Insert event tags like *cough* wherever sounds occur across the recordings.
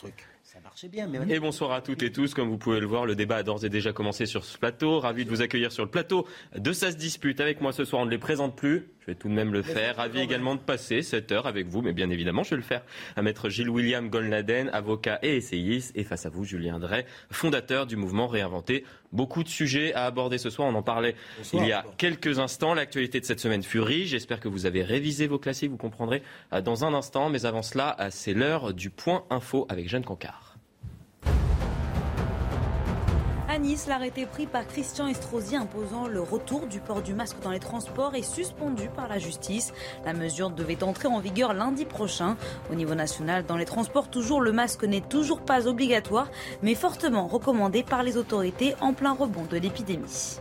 Ça marchait bien, mais Et bonsoir à toutes et tous. Comme vous pouvez le voir, le débat a d'ores et déjà commencé sur ce plateau. Ravi de vous accueillir sur le plateau de Ça se dispute. Avec moi ce soir, on ne les présente plus. Je vais tout de même le faire. Ravi également de passer cette heure avec vous, mais bien évidemment, je vais le faire à maître Gilles William Golnaden, avocat et essayiste. Et face à vous, Julien Drey, fondateur du mouvement Réinventé. Beaucoup de sujets à aborder ce soir. On en parlait il y a quelques instants. L'actualité de cette semaine fut riche. J'espère que vous avez révisé vos classiques. Vous comprendrez euh, dans un instant. Mais avant cela, euh, c'est l'heure du point info avec Jeanne Cancard. Nice, l'arrêté pris par Christian Estrosi imposant le retour du port du masque dans les transports est suspendu par la justice. La mesure devait entrer en vigueur lundi prochain. Au niveau national, dans les transports, toujours le masque n'est toujours pas obligatoire, mais fortement recommandé par les autorités en plein rebond de l'épidémie.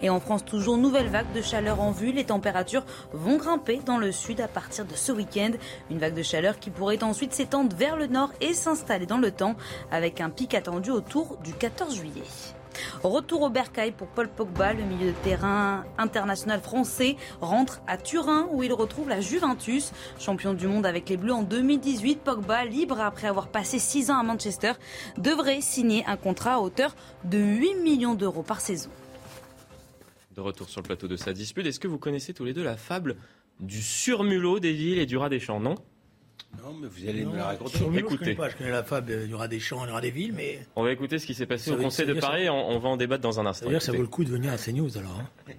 Et en France, toujours nouvelle vague de chaleur en vue. Les températures vont grimper dans le sud à partir de ce week-end. Une vague de chaleur qui pourrait ensuite s'étendre vers le nord et s'installer dans le temps avec un pic attendu autour du 14 juillet. Retour au bercail pour Paul Pogba, le milieu de terrain international français, rentre à Turin où il retrouve la Juventus. Champion du monde avec les Bleus en 2018, Pogba, libre après avoir passé 6 ans à Manchester, devrait signer un contrat à hauteur de 8 millions d'euros par saison. De retour sur le plateau de sa dispute, est-ce que vous connaissez tous les deux la fable du surmulot des villes et du rat des champs? Non? Non, mais vous allez Non, me la raconter. sur Mulhouse, je Écoutez. connais pas. Je connais la fable, il y aura des champs, il y aura des villes, mais On va écouter ce qui s'est passé Ça au veut- Conseil de Paris. On, on va en débattre dans un instant. d'ailleurs, ça Écoutez. vaut le coup de venir à CNews alors. hein.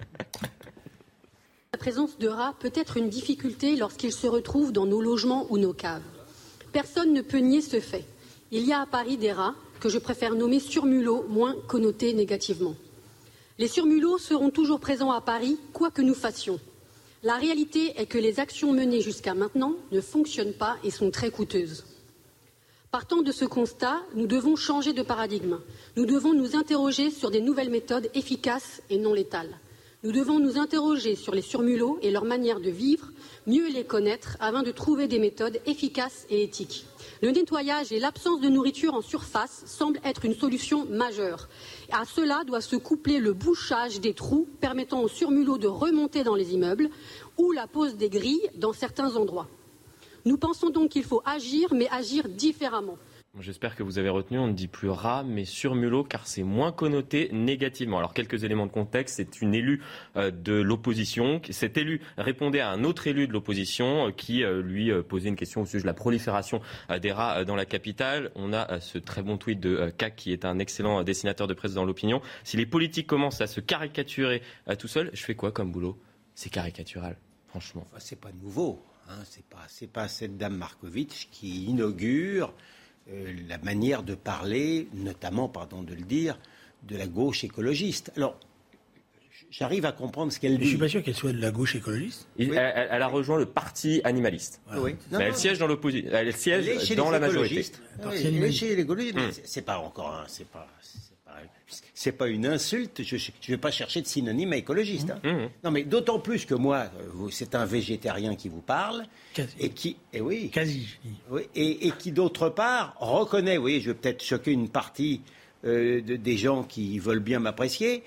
La présence de rats peut être une difficulté lorsqu'ils se retrouvent dans nos logements ou nos caves. Personne ne peut nier ce fait. Il y a à Paris des rats que je préfère nommer surmulots, moins connotés négativement. Les surmulots seront toujours présents à Paris, quoi que nous fassions. La réalité est que les actions menées jusqu'à maintenant ne fonctionnent pas et sont très coûteuses. Partant de ce constat, nous devons changer de paradigme. Nous devons nous interroger sur des nouvelles méthodes efficaces et non létales. Nous devons nous interroger sur les surmulots et leur manière de vivre, mieux les connaître afin de trouver des méthodes efficaces et éthiques. Le nettoyage et l'absence de nourriture en surface semblent être une solution majeure. À cela doit se coupler le bouchage des trous permettant aux surmulots de remonter dans les immeubles ou la pose des grilles dans certains endroits. Nous pensons donc qu'il faut agir, mais agir différemment. J'espère que vous avez retenu, on ne dit plus rat, mais surmulot, car c'est moins connoté négativement. Alors, quelques éléments de contexte. C'est une élue euh, de l'opposition. Cet élu répondait à un autre élu de l'opposition euh, qui euh, lui posait une question au sujet de la prolifération des rats dans la capitale. On a ce très bon tweet de CAC, qui est un excellent dessinateur de presse dans l'opinion. Si les politiques commencent à se caricaturer tout seuls, je fais quoi comme boulot? C'est caricatural, franchement. Enfin, c'est pas nouveau. Hein. C'est pas, pas cette dame Markovitch qui inaugure la manière de parler, notamment, pardon de le dire, de la gauche écologiste. Alors, j'arrive à comprendre ce qu'elle Je dit. suis pas sûr qu'elle soit de la gauche écologiste. Il- Oui. elle, elle- elle a rejoint le parti animaliste. Ah oui. Non, Mais elle non, siège dans l'opposition. Elle siège dans la majorité. Oui, elle est animaliste. chez les écologistes. mais Hmm. c'est- C'est pas encore un, c'est pas, c'est pas, c'est pas une insulte. Je, je vais pas chercher de synonyme à écologiste. hein. Mhm. Non, mais d'autant plus que moi, euh, c'est un végétarien qui vous parle Quasi. et qui, et oui, Quasi, je dis. oui, et, et qui d'autre part reconnaît, oui, je vais peut-être choquer une partie euh, de- des gens qui veulent bien m'apprécier,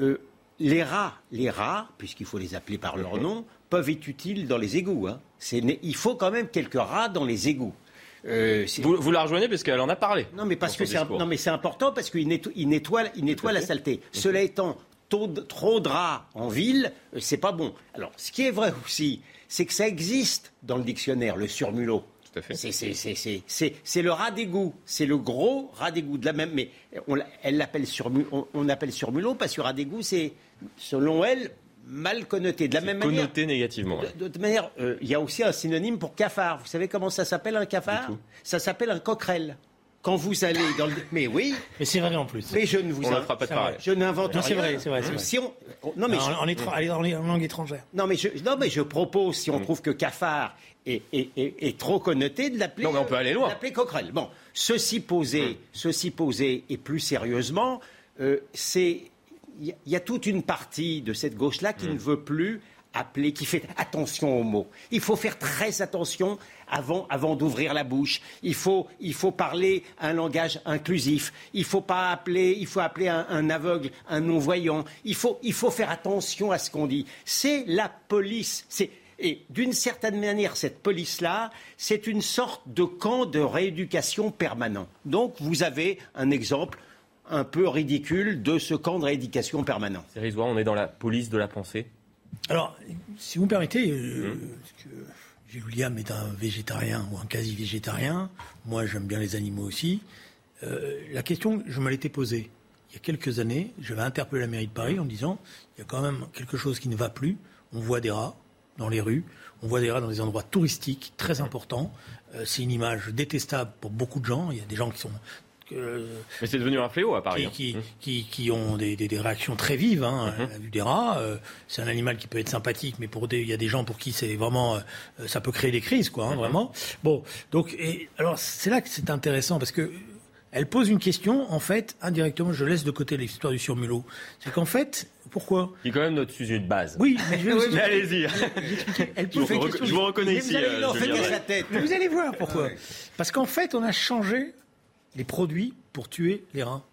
euh, les rats, les rats, puisqu'il faut les appeler par leur *laughs* nom, peuvent être utiles dans les égouts. hein. Il faut quand même quelques rats dans les égouts. Euh, Vous, vous la rejoignez parce qu'elle en a parlé. non, mais parce que c'est discours. non, mais c'est important parce qu'il nettoie, il nettoie, il nettoie la saleté. Cela étant, trop de, trop de rats en ville, euh, c'est pas bon. Alors, ce qui est vrai aussi, c'est que ça existe dans le dictionnaire, le surmulot. Tout à fait. C'est- c'est- c'est- c'est- C'est c'est le rat d'égout, c'est le gros rat d'égout de la même. Mais on, elle l'appelle surmu- on, on appelle surmulot parce que rat d'égout, c'est selon elle mal connoté. De la même manière. Connoté négativement. ouais. De, manière, euh, il y a aussi un synonyme pour cafard. Vous savez comment ça s'appelle un cafard. Ça s'appelle un coquerel. quand vous allez dans le... *laughs* Mais oui, Mais c'est vrai en plus. mais je ne vous On ne in- fera pas de pareil. Je n'invente Non, rien. c'est vrai, c'est vrai. Si on... Non, mais Non, je- en, étra- allez, en, en langue étrangère. Non, mais je, non, mais je propose, si Mm. on trouve que cafard est, est- est- est trop connoté, de l'appeler. Non, mais on peut aller loin. de l'appeler coquerelle. Bon, ceci posé, ceci posé, et plus sérieusement, euh, c'est. Il y, y a toute une partie de cette gauche-là Mm. qui ne veut plus appeler, qui fait attention aux mots. Il faut faire très attention avant, avant d'ouvrir la bouche. Il faut, il faut parler un langage inclusif. Il faut pas appeler, il faut appeler un, un aveugle, un non-voyant. Il faut, il faut faire attention à ce qu'on dit. C'est la police. C'est, et d'une certaine manière, cette police-là, c'est une sorte de camp de rééducation permanent. Donc, vous avez un exemple un peu ridicule de ce camp de rééducation permanent. C'est on est dans la police de la pensée. Alors, si vous me permettez, euh, parce que Gilles William est un végétarien ou un quasi-végétarien. Moi, j'aime bien les animaux aussi. Euh, la question, je me l'étais posée il y a quelques années. J'avais interpellé la mairie de Paris en disant il y a quand même quelque chose qui ne va plus. On voit des rats dans les rues, on voit des rats dans des endroits touristiques très importants. Euh, c'est une image détestable pour beaucoup de gens. Il y a des gens qui sont euh, Mais c'est devenu un fléau à Paris. qui, hein. qui, qui, qui ont des, des, des réactions très vives hein, à la vue des rats. Euh, c'est un animal qui peut être sympathique, mais pour des, il y a des gens pour qui c'est vraiment, euh, ça peut créer des crises, quoi, hein, vraiment. Bon, donc, et, alors c'est là que c'est intéressant parce que elle pose une question, en fait, indirectement, je laisse de côté l'histoire du surmulot. C'est qu'en fait, pourquoi? Qui est quand même notre sujet de base. Oui, mais je vais *laughs* vous Mais allez-y. Elle Je vous, pose une rec- question. je vous reconnais Mais ici. vous allez euh, sa tête. Mais vous allez voir pourquoi. Ah ouais. Parce qu'en fait, on a changé les produits pour tuer les rats.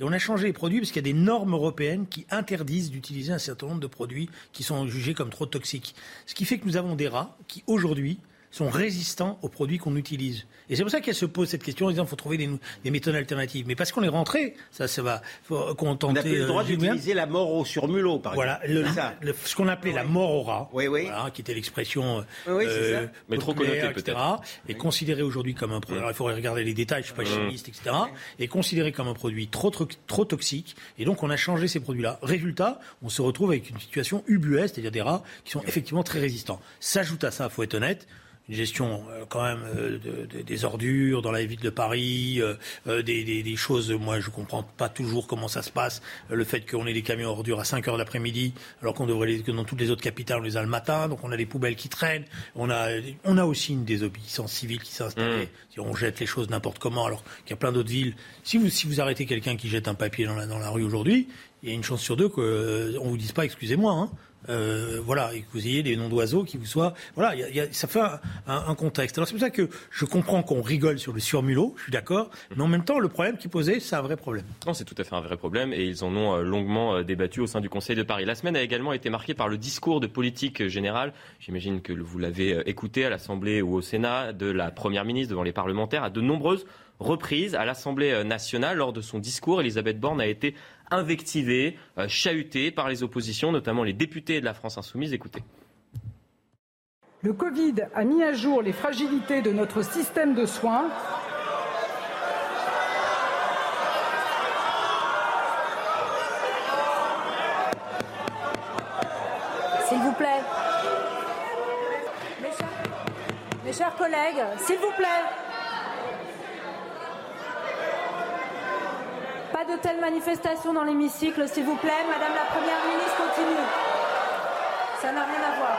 Et on a changé les produits parce qu'il y a des normes européennes qui interdisent d'utiliser un certain nombre de produits qui sont jugés comme trop toxiques. Ce qui fait que nous avons des rats qui, aujourd'hui, sont résistants aux produits qu'on utilise. Et c'est pour ça qu'elle se pose cette question en disant qu'il faut trouver des, méthodes alternatives. Mais parce qu'on est rentré, ça, ça va faut On contenter. n'a plus le droit euh, d'utiliser la mort au surmulot, par Voilà, exemple. le- ça. le- ce qu'on appelait la mort au rat, Oui, oui. voilà, qui était l'expression Oui, oui, c'est ça. Mais trop connotée, etc., peut-être. est considéré aujourd'hui comme un produit. Alors, il faudrait regarder les détails, je suis pas chimiste, etc. Est considéré comme un produit trop, trop, trop toxique. Et donc, on a changé ces produits-là. Résultat, on se retrouve avec une situation ubuesque, c'est-à-dire des rats qui sont effectivement très résistants. S'ajoute à ça, faut être honnête, une gestion euh, quand même euh, de- de- des ordures dans la ville de Paris, euh, euh, des, des- des choses, moi je comprends pas toujours comment ça se passe, le fait qu'on ait des camions ordures à 5 heures l'après-midi, alors qu'on devrait les, que dans toutes les autres capitales on les a le matin, donc on a des poubelles qui traînent, on a, on a aussi une désobéissance civile qui s'est installée, Si on jette les choses n'importe comment, alors qu'il y a plein d'autres villes. Si vous, si vous arrêtez quelqu'un qui jette un papier dans la, dans la rue aujourd'hui, il y a une chance sur deux qu'on euh, vous dise pas excusez-moi. Hein. Euh, voilà, et que vous ayez des noms d'oiseaux qui vous soient. Voilà, il y a- ça fait un, contexte. Alors c'est pour ça que je comprends qu'on rigole sur le surmulot, je suis d'accord, mais en même temps, le problème qui posait, c'est un vrai problème. Non, c'est tout à fait un vrai problème et ils en ont euh, longuement euh, débattu au sein du Conseil de Paris. La semaine a également été marquée par le discours de politique générale. J'imagine que vous l'avez écouté à l'Assemblée ou au Sénat de la Première ministre devant les parlementaires à de nombreuses reprises à l'Assemblée nationale. Lors de son discours, Elisabeth Borne a été invectivée, euh, chahutée par les oppositions, notamment les députés de la France Insoumise. Écoutez. Le Covid a mis à jour les fragilités de notre système de soins. S'il vous plaît. Mes chers, mes chers collègues, s'il vous plaît. De telles manifestations dans l'hémicycle, s'il vous plaît. Madame la Première ministre, continue. Ça n'a rien à voir.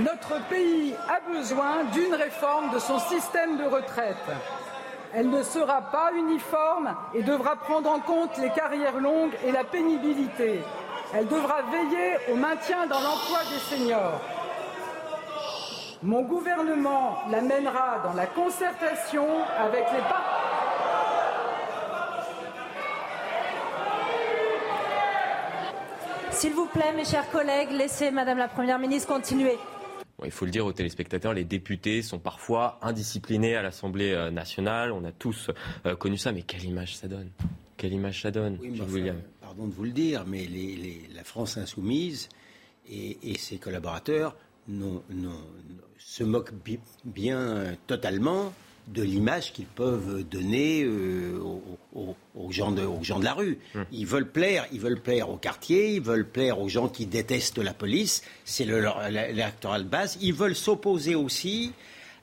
Notre pays a besoin d'une réforme de son système de retraite. Elle ne sera pas uniforme et devra prendre en compte les carrières longues et la pénibilité. Elle devra veiller au maintien dans l'emploi des seniors. Mon gouvernement la mènera dans la concertation avec les partenaires. S'il vous plaît, mes chers collègues, laissez Madame la Première ministre continuer. Bon, il faut le dire aux téléspectateurs, les députés sont parfois indisciplinés à l'Assemblée euh, nationale. On a tous euh, connu ça, mais quelle image ça donne? Quelle image ça donne, Oui, enfin, William? Pardon de vous le dire, mais les- les- la France insoumise et, et ses collaborateurs se moquent bi- bien totalement de l'image qu'ils peuvent donner euh, aux, gens de, aux, gens de, la rue. Hum. Ils veulent plaire, ils veulent plaire au quartier, ils veulent plaire aux gens qui détestent la police. C'est l'électoral de base. Ils veulent s'opposer aussi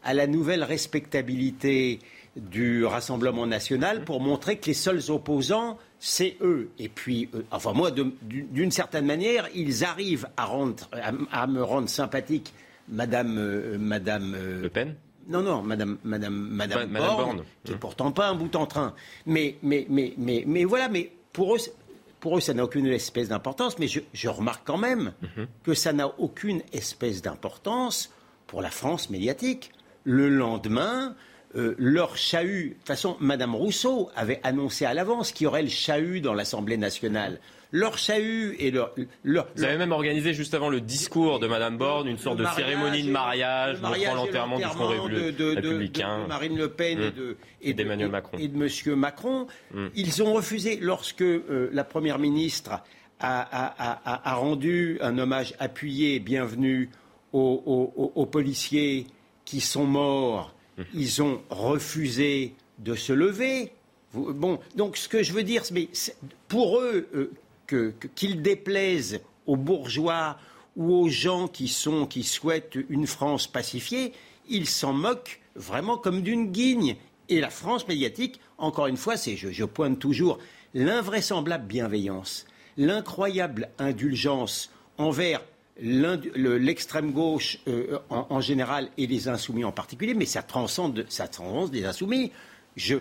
à la nouvelle respectabilité du Rassemblement national pour montrer que les seuls opposants, c'est eux. Et puis, euh, enfin moi, d'une certaine manière, ils arrivent à, à, me rendre sympathique Madame, euh, Madame Le Pen non, non, Madame, Madame, Madame, Borne, qui n'est pourtant pas un bout en train. Mais, mais, mais, mais, mais voilà, mais pour eux, pour eux, ça n'a aucune espèce d'importance. Mais je, remarque quand même mhm. que ça n'a aucune espèce d'importance pour la France médiatique. Le lendemain, euh, leur chahut. De toute façon, Madame Rousseau avait annoncé à l'avance qu'il y aurait le chahut dans l'Assemblée nationale leur chahut et leur, Vous avez même organisé juste avant le discours de Madame Borne une sorte de cérémonie de mariage, montrant l'enterrement du Front républicain, de, Marine Le Pen et hum. de et d'Emmanuel Macron et de Monsieur Macron. Hum. Ils ont refusé lorsque euh, la Première ministre a, rendu un hommage appuyé et bienvenu aux, policiers qui sont morts. *laughs* Ils ont refusé de se lever. Bon, donc ce que je veux dire, mais pour eux, euh, qu'il déplaise aux bourgeois ou aux gens qui, sont, qui souhaitent une France pacifiée, ils s'en moquent vraiment comme d'une guigne. Et la France médiatique, encore une fois, c'est, je, pointe toujours, l'invraisemblable bienveillance, l'incroyable indulgence envers l'extrême gauche euh, en, général et les insoumis en particulier, mais ça transcende, ça transcende des insoumis. Je,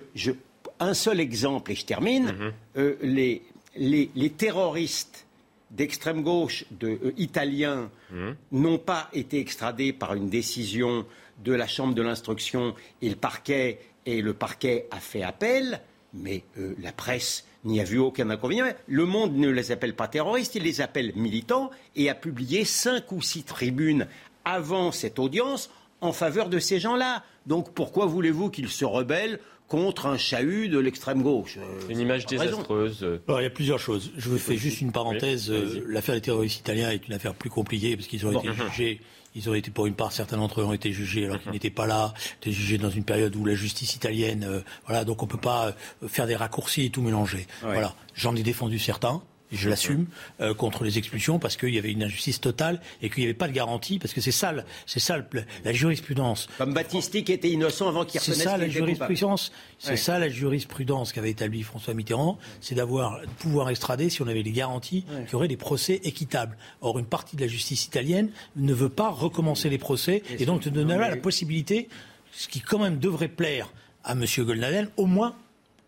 un seul exemple, et je termine, mm-hmm. euh, les, les, terroristes d'extrême gauche euh, italiens mmh. n'ont pas été extradés par une décision de la Chambre de l'instruction et le parquet, et le parquet a fait appel, mais la presse n'y a vu aucun inconvénient. Le Monde ne les appelle pas terroristes, il les appelle militants et a publié cinq ou six tribunes avant cette audience en faveur de ces gens-là. Donc pourquoi voulez-vous qu'ils se rebellent contre un chahut de l'extrême gauche? Euh, une image désastreuse. il y a plusieurs choses. Je vous fais juste une parenthèse. Euh, l'affaire des terroristes italiens est une affaire plus compliquée parce qu'ils ont été jugés. Ils ont été, pour une part, certains d'entre eux ont été jugés alors qu'ils mhm. n'étaient pas là, étaient jugés dans une période où la justice italienne, euh, voilà, donc on peut pas faire des raccourcis et tout mélanger. Voilà, j'en ai défendu certains je l'assume, euh, contre les expulsions parce qu'il y avait une injustice totale et qu'il n'y avait pas de garantie, parce que c'est ça, c'est ça la jurisprudence. Comme Battisti qui était innocent avant qu'il reconnaisse C'est ça la jurisprudence. C'est ça la jurisprudence qu'avait établi François Mitterrand, c'est d'avoir pouvoir extrader si on avait les garanties qu'il y aurait des procès équitables. Or, une partie de la justice italienne ne veut pas recommencer les procès et, donc te donner la possibilité, ce qui quand même devrait plaire à M. Goldnadel, au moins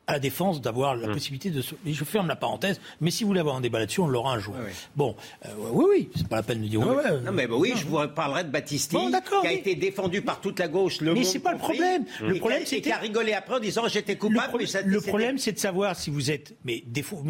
à la défense d'avoir la hum. possibilité de. Je ferme la parenthèse, mais si vous voulez avoir un débat là-dessus, on l'aura un jour. Bon, euh, oui, oui, c'est pas la peine de dire. Non, ouais, mais, non, mais bah oui, je vous parlerai de Battisti, qui a été défendu par toute la gauche. Le mais c'est pas le problème. Le problème, c'est qui a rigolé après en disant j'étais coupable. Le, problème, c'est de savoir si vous êtes. Mais défaut,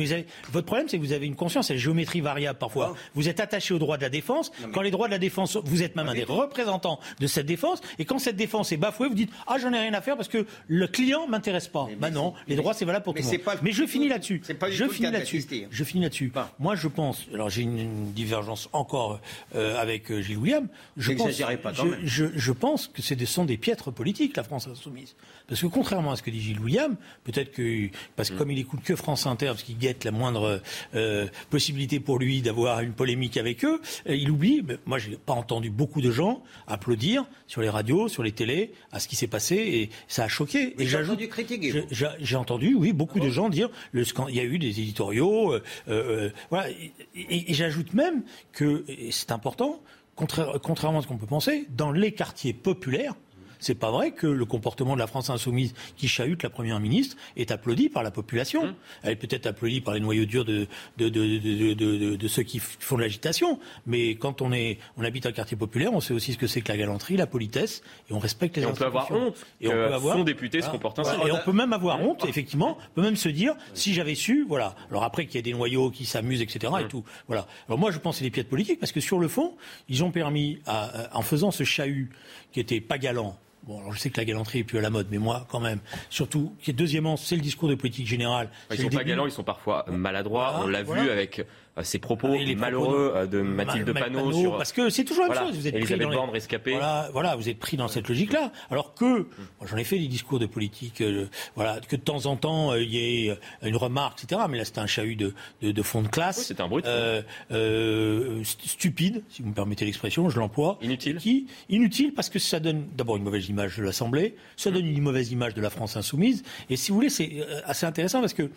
votre problème, c'est que vous avez une conscience, c'est la géométrie variable parfois. Vous êtes attaché aux droits de la défense. Quand les droits de la défense, vous êtes même un des représentants de cette défense. Et quand cette défense est bafouée, vous dites ah j'en ai rien à faire parce que le client m'intéresse pas. Bah non, les droits c'est valable pour tout le monde. Mais je finis là-dessus. Je finis là-dessus. Je finis là-dessus. Moi, je pense. Alors, j'ai une, divergence encore euh, avec euh, Gilles William. Je pense, pas quand même. Je, pense que ce sont des piètres politiques, la France insoumise. Parce que contrairement à ce que dit Gilles William, peut-être que parce que mm. comme il écoute que France Inter, parce qu'il guette la moindre euh, possibilité pour lui d'avoir une polémique avec eux, il oublie. Mais moi, j'ai pas entendu beaucoup de gens applaudir sur les radios, sur les télés, à ce qui s'est passé, et ça a choqué. et j'ai entendu critiquer. J'ai oui, beaucoup de gens dire le il y a eu des éditoriaux, euh, euh, voilà. Et, j'ajoute même que c'est important, contrairement à ce qu'on peut penser, dans les quartiers populaires, c'est pas vrai que le comportement de la France insoumise qui chahute la première ministre est applaudi par la population. Hum. Elle est peut-être applaudie par les noyaux durs de, de, ceux qui font de l'agitation. Mais quand on, est, on habite un quartier populaire, on sait aussi ce que c'est que la galanterie, la politesse, et on respecte les et on peut avoir honte. Et on peut avoir son député se comporte ainsi. Et on peut même avoir honte, effectivement. On peut même se dire, si j'avais su, voilà. Alors après qu'il y ait des noyaux qui s'amusent, etc. et hum. tout. Voilà. Alors moi, je pense que c'est des pièces politiques parce que sur le fond, ils ont permis, en faisant ce chahut qui était pas galant, Bon, alors je sais que la galanterie est plus à la mode, mais moi, quand même. Surtout, deuxièmement, c'est le discours de politique générale. Ils sont pas galants, ils sont parfois maladroits. On l'a vu avec ces propos malheureux euh, de, Mathilde Panot, sur parce que c'est toujours la même chose. Vous êtes pris dans les... Voilà, voilà, vous êtes pris dans cette logique-là. Alors que j'en ai fait des discours de politique, euh, voilà, que de temps en temps il y ait une remarque, etc. Mais là, c'était un chahut de, de, de, fond de classe. c'est un brut. stupide, si vous me permettez l'expression, je l'emploie. Inutile. Qui inutile parce que ça donne d'abord une mauvaise image de l'Assemblée, ça donne une mauvaise image de la France insoumise. Et si vous voulez, c'est assez intéressant parce que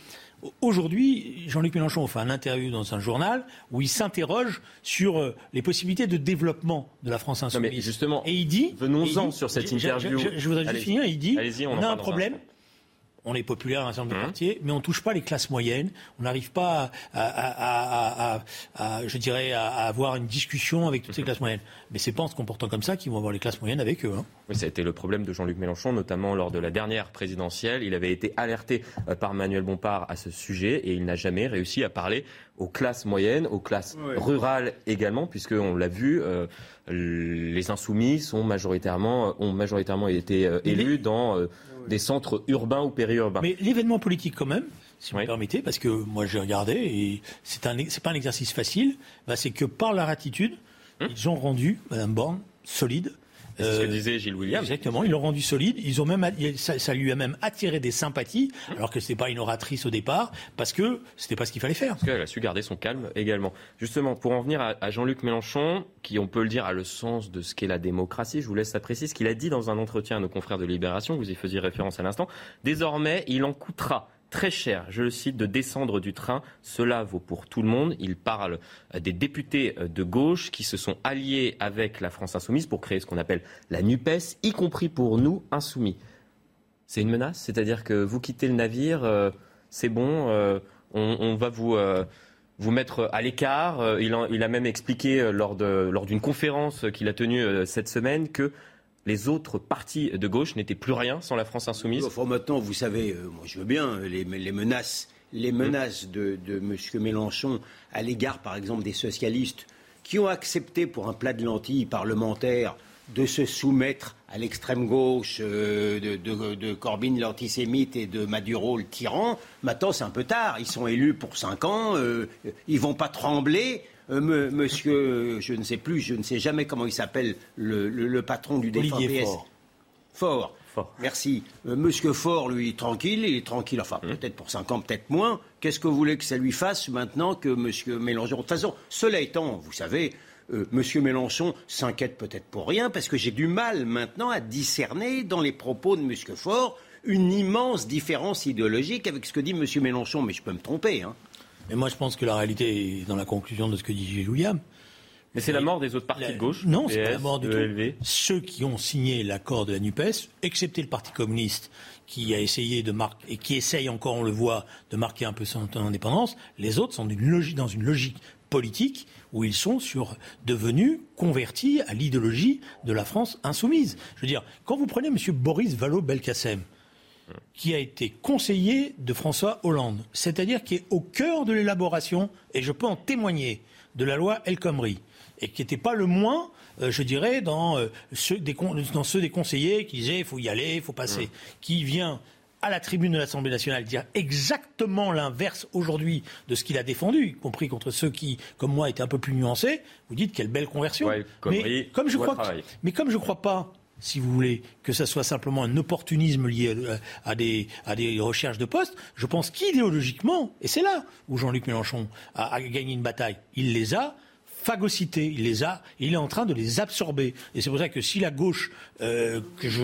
Aujourd'hui, Jean-Luc Mélenchon fait un interview dans un journal où il s'interroge sur euh, les possibilités de développement de la France insoumise. mais justement, et il dit, venons-en sur cette interview. Je, voudrais juste finir. Il dit, on, on a un problème on est populaire dans un certain nombre de mmh. quartiers, mais on ne touche pas les classes moyennes. On n'arrive pas à, je dirais, à, avoir une discussion avec toutes ces mmh. classes moyennes. Mais c'est pas en se comportant comme ça qu'ils vont avoir les classes moyennes avec eux. Hein. Oui, ça a été le problème de Jean-Luc Mélenchon, notamment lors de la dernière présidentielle. Il avait été alerté euh, par Manuel Bompard à ce sujet et il n'a jamais réussi à parler aux classes moyennes, aux classes rurales également, puisqu'on l'a vu, euh, les insoumis sont majoritairement, ont majoritairement été euh, élus dans des centres urbains ou périurbains. Mais l'événement politique quand même, si vous me permettez, parce que moi j'ai regardé et c'est un c'est pas un exercice facile, bah, c'est que par leur attitude, ils ont rendu Mme Borne solide c'est ce que euh, disait Gilles William. Exactement, ils l'ont rendu solide. Ils ont même, ça, lui a même attiré des sympathies, alors que ce n'était pas une oratrice au départ, parce que c'était pas ce qu'il fallait faire. Parce qu'elle a su garder son calme également. Justement, pour en venir à, Jean-Luc Mélenchon, qui, on peut le dire, a le sens de ce qu'est la démocratie, je vous laisse apprécier ce qu'il a dit dans un entretien à nos confrères de Libération, vous y faisiez référence à l'instant. Désormais, il en coûtera très cher, je le cite, de descendre du train. Cela vaut pour tout le monde. Il parle euh, des députés euh, de gauche qui se sont alliés avec la France insoumise pour créer ce qu'on appelle la NUPES, y compris pour nous, insoumis. C'est une menace? C'est-à-dire que vous quittez le navire, euh, c'est bon, on, va vous vous mettre à l'écart. Il, a même expliqué lors d'une lors conférence qu'il a tenue cette semaine que les autres partis de gauche n'étaient plus rien sans la France insoumise enfin, Maintenant, vous savez, euh, moi je veux bien euh, les, menaces, les menaces de, de M. Mélenchon à l'égard, par exemple, des socialistes qui ont accepté pour un plat de lentilles parlementaire de se soumettre à l'extrême gauche euh, de, de, Corbyn l'antisémite et de Maduro le tyran. Maintenant, c'est un peu tard. Ils sont élus pour cinq ans. ils ils vont pas trembler euh, monsieur, je ne sais plus, je ne sais jamais comment il s'appelle, le, patron du défunt PS. Fort. Fort. Merci. Euh, monsieur Fort, lui, tranquille, il est tranquille, enfin, hum. peut-être pour 5 ans, peut-être moins. Qu'est-ce que vous voulez que ça lui fasse maintenant que monsieur Mélenchon De toute façon, cela étant, vous savez, euh, Monsieur Mélenchon s'inquiète peut-être pour rien, parce que j'ai du mal maintenant à discerner dans les propos de Monsieur Fort une immense différence idéologique avec ce que dit Monsieur Mélenchon. Mais je peux me tromper. Hein. Mais moi, je pense que la réalité est dans la conclusion de ce que dit Gilles William. Mais c'est la mort des autres partis de gauche Non, c'est pas la mort du tout. Ceux qui ont signé l'accord de la NUPES, excepté le Parti communiste qui a essayé de marquer, et qui essaye encore, on le voit, de marquer un peu son indépendance, les autres sont logique, dans une logique politique où ils sont sur, devenus convertis à l'idéologie de la France insoumise. Je veux dire, quand vous prenez M. Boris Vallaud-Belkacem, qui a été conseiller de François Hollande, c'est-à-dire qui est au cœur de l'élaboration, et je peux en témoigner, de la loi El Khomri, et qui n'était pas le moins, euh, je dirais, dans, euh, ceux des, dans ceux des conseillers qui disaient il faut y aller, il faut passer, mmh. qui vient à la tribune de l'Assemblée nationale dire exactement l'inverse aujourd'hui de ce qu'il a défendu, y compris contre ceux qui, comme moi, étaient un peu plus nuancés, vous dites quelle belle conversion. mais, comme je crois mais comme je ne crois pas si vous voulez, que ce soit simplement un opportunisme lié à, des, à des, recherches de postes, je pense qu'idéologiquement, et c'est là où Jean-Luc Mélenchon a, gagné une bataille, il les a phagocytés, il les a, il est en train de les absorber. Et c'est pour ça que si la gauche, euh,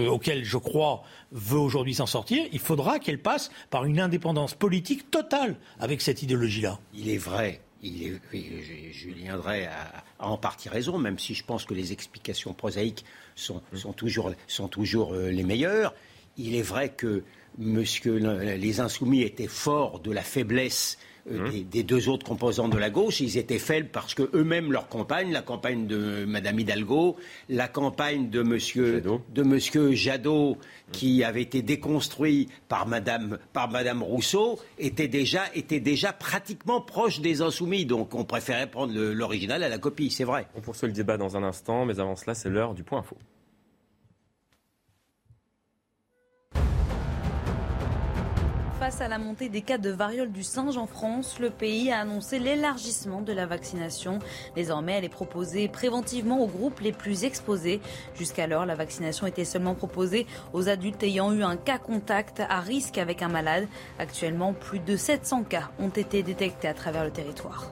auquel je crois, veut aujourd'hui s'en sortir, il faudra qu'elle passe par une indépendance politique totale avec cette idéologie-là. Il est vrai il est, Julien Drey a, en partie raison, même si je pense que les explications prosaïques sont, sont toujours, sont toujours euh, les meilleures. Il est vrai que monsieur, les insoumis étaient forts de la faiblesse mmh. des, deux autres composants de la gauche, ils étaient faibles parce que eux-mêmes leur campagne, la campagne de Madame Hidalgo, la campagne de Monsieur Jadot, de Monsieur Jadot qui avait été déconstruit par Madame par Madame Rousseau, était déjà était déjà pratiquement proche des insoumis. Donc on préférait prendre l'original à la copie, c'est vrai. On poursuit le débat dans un instant, mais avant cela, c'est l'heure du point info. Face à la montée des cas de variole du singe en France, le pays a annoncé l'élargissement de la vaccination. Désormais, elle est proposée préventivement aux groupes les plus exposés. Jusqu'alors, la vaccination était seulement proposée aux adultes ayant eu un cas contact à risque avec un malade. Actuellement, plus de 700 cas ont été détectés à travers le territoire.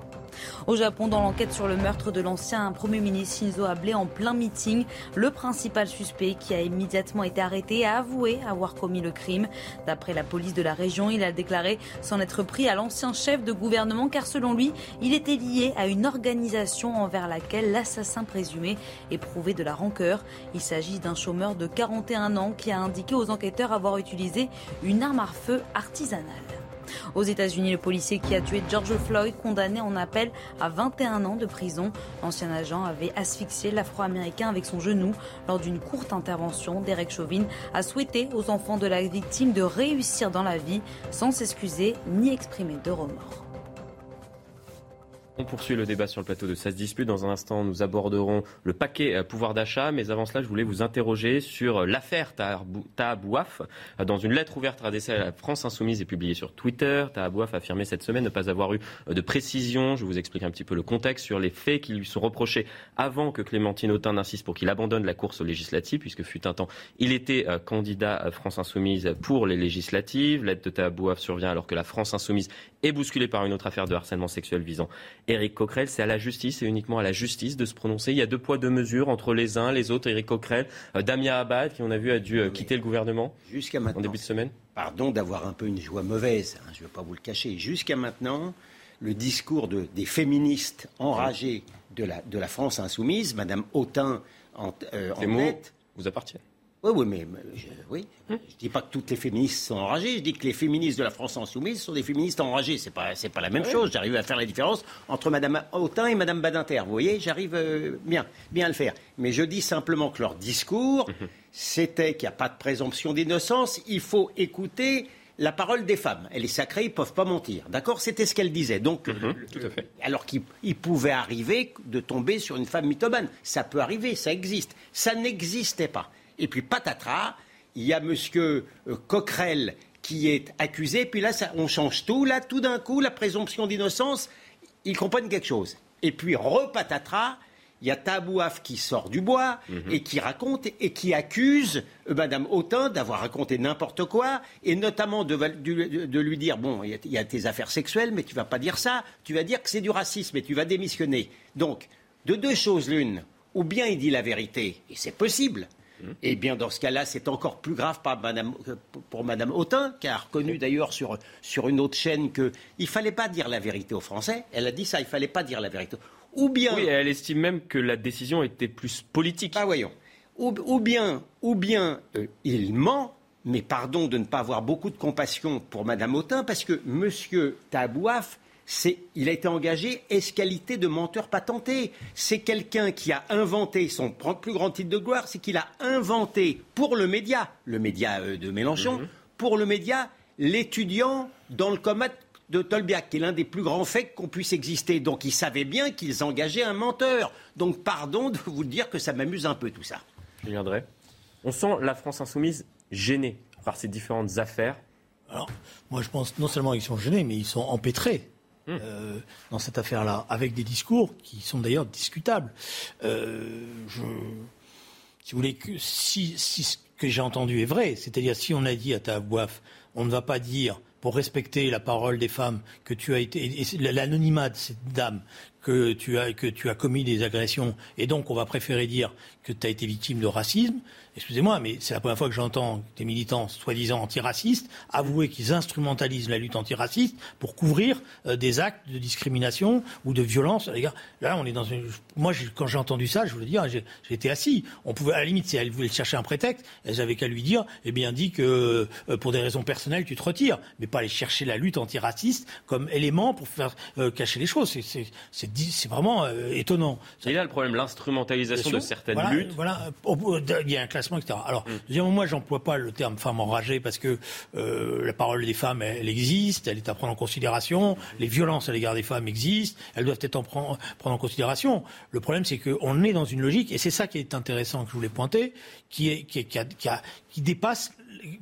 Au Japon, dans l'enquête sur le meurtre de l'ancien Premier ministre Shinzo Abe en plein meeting, le principal suspect qui a immédiatement été arrêté a avoué avoir commis le crime. D'après la police de la région, il a déclaré s'en être pris à l'ancien chef de gouvernement car selon lui, il était lié à une organisation envers laquelle l'assassin présumé éprouvait de la rancœur. Il s'agit d'un chômeur de 41 ans qui a indiqué aux enquêteurs avoir utilisé une arme à feu artisanale. Aux États-Unis, le policier qui a tué George Floyd, condamné en appel à 21 ans de prison. L'ancien agent avait asphyxié l'Afro-Américain avec son genou lors d'une courte intervention. Derek Chauvin a souhaité aux enfants de la victime de réussir dans la vie sans s'excuser ni exprimer de remords. On poursuit le débat sur le plateau de 16 disputes. Dans un instant, nous aborderons le paquet euh, pouvoir d'achat. Mais avant cela, je voulais vous interroger sur euh, l'affaire Tahabouaf. Euh, dans une lettre ouverte adressée à la France Insoumise et publiée sur Twitter, Tahabouaf a affirmé cette semaine ne pas avoir eu de précision. Je vous explique un petit peu le contexte sur les faits qui lui sont reprochés avant que Clémentine Autain n'insiste pour qu'il abandonne la course aux législatives, puisque fut un temps, il était candidat à France Insoumise pour les législatives. L'aide de Tahabouaf survient alors que la France Insoumise est bousculée par une autre affaire de harcèlement sexuel visant Éric Coquerel, c'est à la justice et uniquement à la justice de se prononcer. Il y a deux poids, deux mesures entre les uns, les autres. Éric Coquerel, euh, Damien Abad, qui on a vu a dû euh, quitter le gouvernement jusqu'à maintenant. En début de semaine. Pardon d'avoir un peu une joie mauvaise, hein, je ne vais pas vous le cacher. Jusqu'à maintenant, le discours de, des féministes enragés de la, de la France insoumise, Madame Autain en, euh, en vous appartiennent. Oui, oui, mais je, oui. je dis pas que toutes les féministes sont enragées. Je dis que les féministes de la France insoumise sont des féministes enragées. C'est pas, c'est pas la même chose. J'arrive à faire la différence entre Madame Autain et Madame Badinter. Vous voyez, j'arrive euh, bien, bien à le faire. Mais je dis simplement que leur discours, mhm. c'était qu'il n'y a pas de présomption d'innocence. Il faut écouter la parole des femmes. Elle est sacrée, ils ne peuvent pas mentir. D'accord? C'était ce qu'elle disait. Donc, mhm, tout à fait. alors qu'il pouvait arriver de tomber sur une femme mythomane. Ça peut arriver, ça existe. Ça n'existait pas. Et puis patatras, il y a Monsieur euh, Coquerel qui est accusé. Puis là, on change tout. Là, tout d'un coup, la présomption d'innocence, ils comprennent quelque chose. Et puis repatatras, il y a Tabouaf qui sort du bois mhm. et qui raconte et qui accuse euh, Madame Autain d'avoir raconté n'importe quoi et notamment de, lui dire bon, il y, a, tes affaires sexuelles, mais tu vas pas dire ça. Tu vas dire que c'est du racisme et tu vas démissionner. Donc, de deux choses l'une, ou bien il dit la vérité et c'est possible. Eh bien, dans ce cas-là, c'est encore plus grave pour Mme Autain, qui a reconnu d'ailleurs sur, une autre chaîne qu'il ne fallait pas dire la vérité aux Français. Elle a dit ça, il ne fallait pas dire la vérité. Ou bien. Oui, elle estime même que la décision était plus politique. Ah, voyons. Ou, bien, ou bien euh, il ment, mais pardon de ne pas avoir beaucoup de compassion pour Mme Autain, parce que M. Tabouaf il a été engagé escalité de menteur patenté. C'est quelqu'un qui a inventé son plus grand titre de gloire, c'est qu'il a inventé pour le média, le média euh, de Mélenchon, mhm. pour le média, l'étudiant dans le coma de Tolbiac, qui est l'un des plus grands faits qu'on puisse exister. Donc il savait bien qu'ils engageaient un menteur. Donc pardon de vous dire que ça m'amuse un peu tout ça. Je viendrai. On sent la France insoumise gênée par ces différentes affaires. Alors, moi je pense non seulement ils sont gênés, mais ils sont empêtrés. Euh, dans cette affaire-là, avec des discours qui sont d'ailleurs discutables. Euh, si vous voulez, si, ce que j'ai entendu est vrai, c'est-à-dire si on a dit à ta boif, on ne va pas dire pour respecter la parole des femmes que tu as été l'anonymat de cette dame que tu as que tu as commis des agressions et donc on va préférer dire que tu as été victime de racisme excusez-moi, mais c'est la première fois que j'entends des militants soi-disant antiracistes avouer qu'ils instrumentalisent la lutte antiraciste pour couvrir euh, des actes de discrimination ou de violence. Là, on est dans une. Moi, quand j'ai entendu ça, je voulais dire, j'étais assis. On pouvait, à la limite, si elle voulait chercher un prétexte, elles avaient qu'à lui dire, eh bien, dit que euh, pour des raisons personnelles, tu te retires, mais pas aller chercher la lutte antiraciste comme élément pour faire euh, cacher les choses. C'est vraiment étonnant. Il y a le problème, l'instrumentalisation de certaines luttes. Voilà, il y a un classement, etc. Alors, mm. deuxièmement, moi, j'emploie pas le terme femme enragée parce que euh, la parole des femmes, elle, existe, elle est à prendre en considération. Les violences à l'égard des femmes existent, elles doivent être en prendre, en considération. Le problème, c'est qu'on est dans une logique, et c'est ça qui est intéressant que je voulais pointer, qui, est, qui, qui, a, qui dépasse,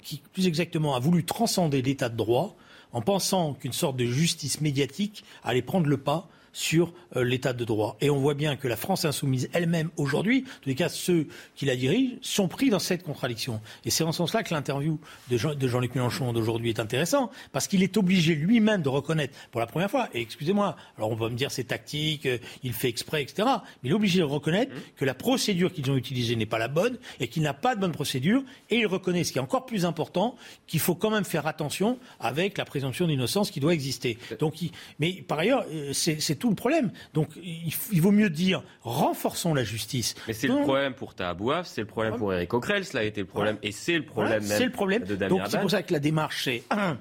qui plus exactement a voulu transcender l'état de droit en pensant qu'une sorte de justice médiatique allait prendre le pas sur euh, l'état de droit. Et on voit bien que la France insoumise elle-même aujourd'hui, en tous les cas ceux qui la dirigent, sont pris dans cette contradiction. Et c'est en ce sens-là que l'interview de, Jean, de Jean-Luc Mélenchon d'aujourd'hui est intéressant, parce qu'il est obligé lui-même de reconnaître pour la première fois, et excusez-moi, alors on va me dire c'est tactique, euh, il fait exprès, etc., mais il est obligé de reconnaître mmh. que la procédure qu'ils ont utilisée n'est pas la bonne, et qu'il n'a pas de bonne procédure, et il reconnaît, ce qui est encore plus important, qu'il faut quand même faire attention avec la présomption d'innocence qui doit exister. Donc, mais par ailleurs, euh, c'est tout le problème. Donc il, vaut mieux dire renforçons la justice. Mais c'est le problème pour Tahabouaf, c'est le problème pour Eric Coquerel, cela a été le problème, et c'est le problème même C'est le problème. Donc c'est pour ça que la démarche, c'est un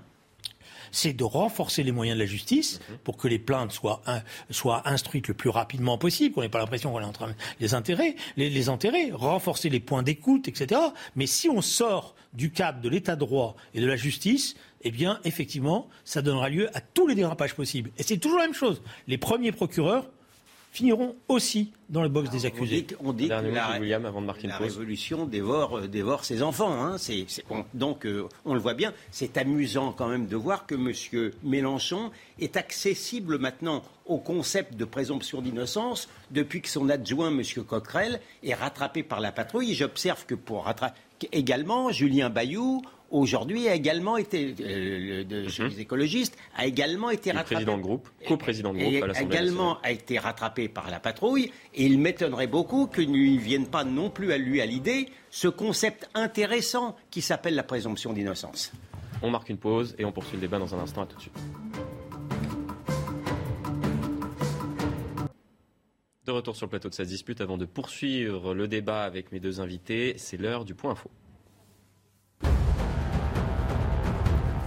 c'est de renforcer les moyens de la justice mhm. pour que les plaintes soient, soient instruites le plus rapidement possible, qu'on n'ait pas l'impression qu'on est en train de les enterrer, les, les enterrer, renforcer les points d'écoute, etc. Mais si on sort du cadre de l'état de droit et de la justice, eh bien, effectivement, ça donnera lieu à tous les dérapages possibles. Et c'est toujours la même chose. Les premiers procureurs finiront aussi dans le box des accusés. On dit, que la, révolution dévore, euh, dévore ses enfants. Hein. donc, euh, on le voit bien. C'est amusant quand même de voir que M. Mélenchon est accessible maintenant au concept de présomption d'innocence depuis que son adjoint, M. Coquerel, est rattrapé par la patrouille. J'observe que pour rattraper également Julien Bayou aujourd'hui a également été, euh, de, chez mhm. les écologistes, a également été rattrapé. Président de groupe, co-président de groupe à l'Assemblée également a été rattrapé par la patrouille. Et il m'étonnerait beaucoup qu'il ne vienne pas non plus à lui à l'idée ce concept intéressant qui s'appelle la présomption d'innocence. On marque une pause et on poursuit le débat dans un instant. À tout de suite. De retour sur le plateau de cette dispute avant de poursuivre le débat avec mes deux invités, c'est l'heure du point info.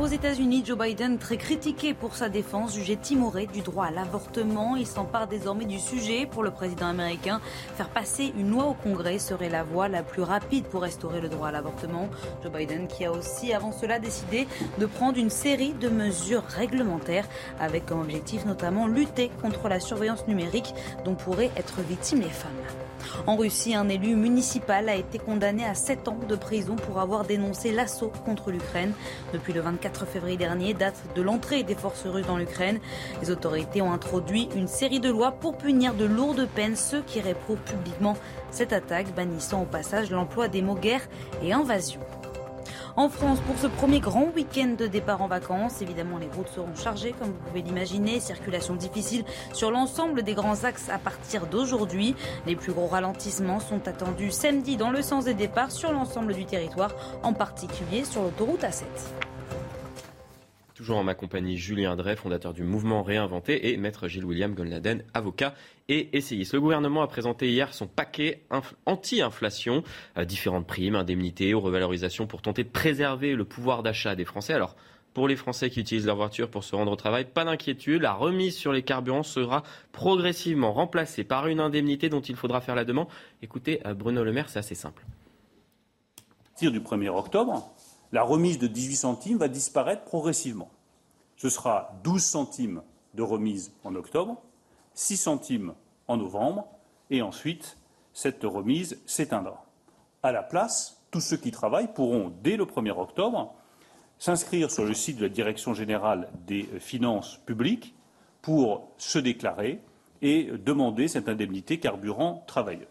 Aux États-Unis, Joe Biden, très critiqué pour sa défense, jugé timoré du droit à l'avortement. Il s'empare désormais du sujet pour le président américain. Faire passer une loi au Congrès serait la voie la plus rapide pour restaurer le droit à l'avortement. Joe Biden qui a aussi avant cela décidé de prendre une série de mesures réglementaires avec comme objectif notamment lutter contre la surveillance numérique dont pourraient être victimes les femmes. En Russie, un élu municipal a été condamné à 7 ans de prison pour avoir dénoncé l'assaut contre l'Ukraine. Depuis le 24 février dernier, date de l'entrée des forces russes dans l'Ukraine, les autorités ont introduit une série de lois pour punir de lourdes peines ceux qui réprouvent publiquement cette attaque, bannissant au passage l'emploi des mots guerre et invasion en France pour ce premier grand week-end de départ en vacances. Évidemment, les routes seront chargées, comme vous pouvez l'imaginer. Circulation difficile sur l'ensemble des grands axes à partir d'aujourd'hui. Les plus gros ralentissements sont attendus samedi dans le sens des départs sur l'ensemble du territoire, en particulier sur l'autoroute A7. Toujours en ma compagnie, Julien Drey, fondateur du mouvement Réinventé, et maître Gilles William Golnaden, avocat et essayiste. Le gouvernement a présenté hier son paquet anti-inflation, euh, différentes primes, indemnités ou revalorisations pour tenter de préserver le pouvoir d'achat des Français. Alors, pour les Français qui utilisent leur voiture pour se rendre au travail, pas d'inquiétude, la remise sur les carburants sera progressivement remplacée par une indemnité dont il faudra faire la demande. Écoutez, euh, Bruno Le Maire, c'est assez simple. À du 1er octobre, la remise de 18 centimes va disparaître progressivement. Ce sera 12 centimes de remise en octobre, 6 centimes en novembre, et ensuite, cette remise s'éteindra. À la place, tous ceux qui travaillent pourront, dès le 1er octobre, s'inscrire sur le site de la Direction générale des finances publiques pour se déclarer et demander cette indemnité carburant travailleur.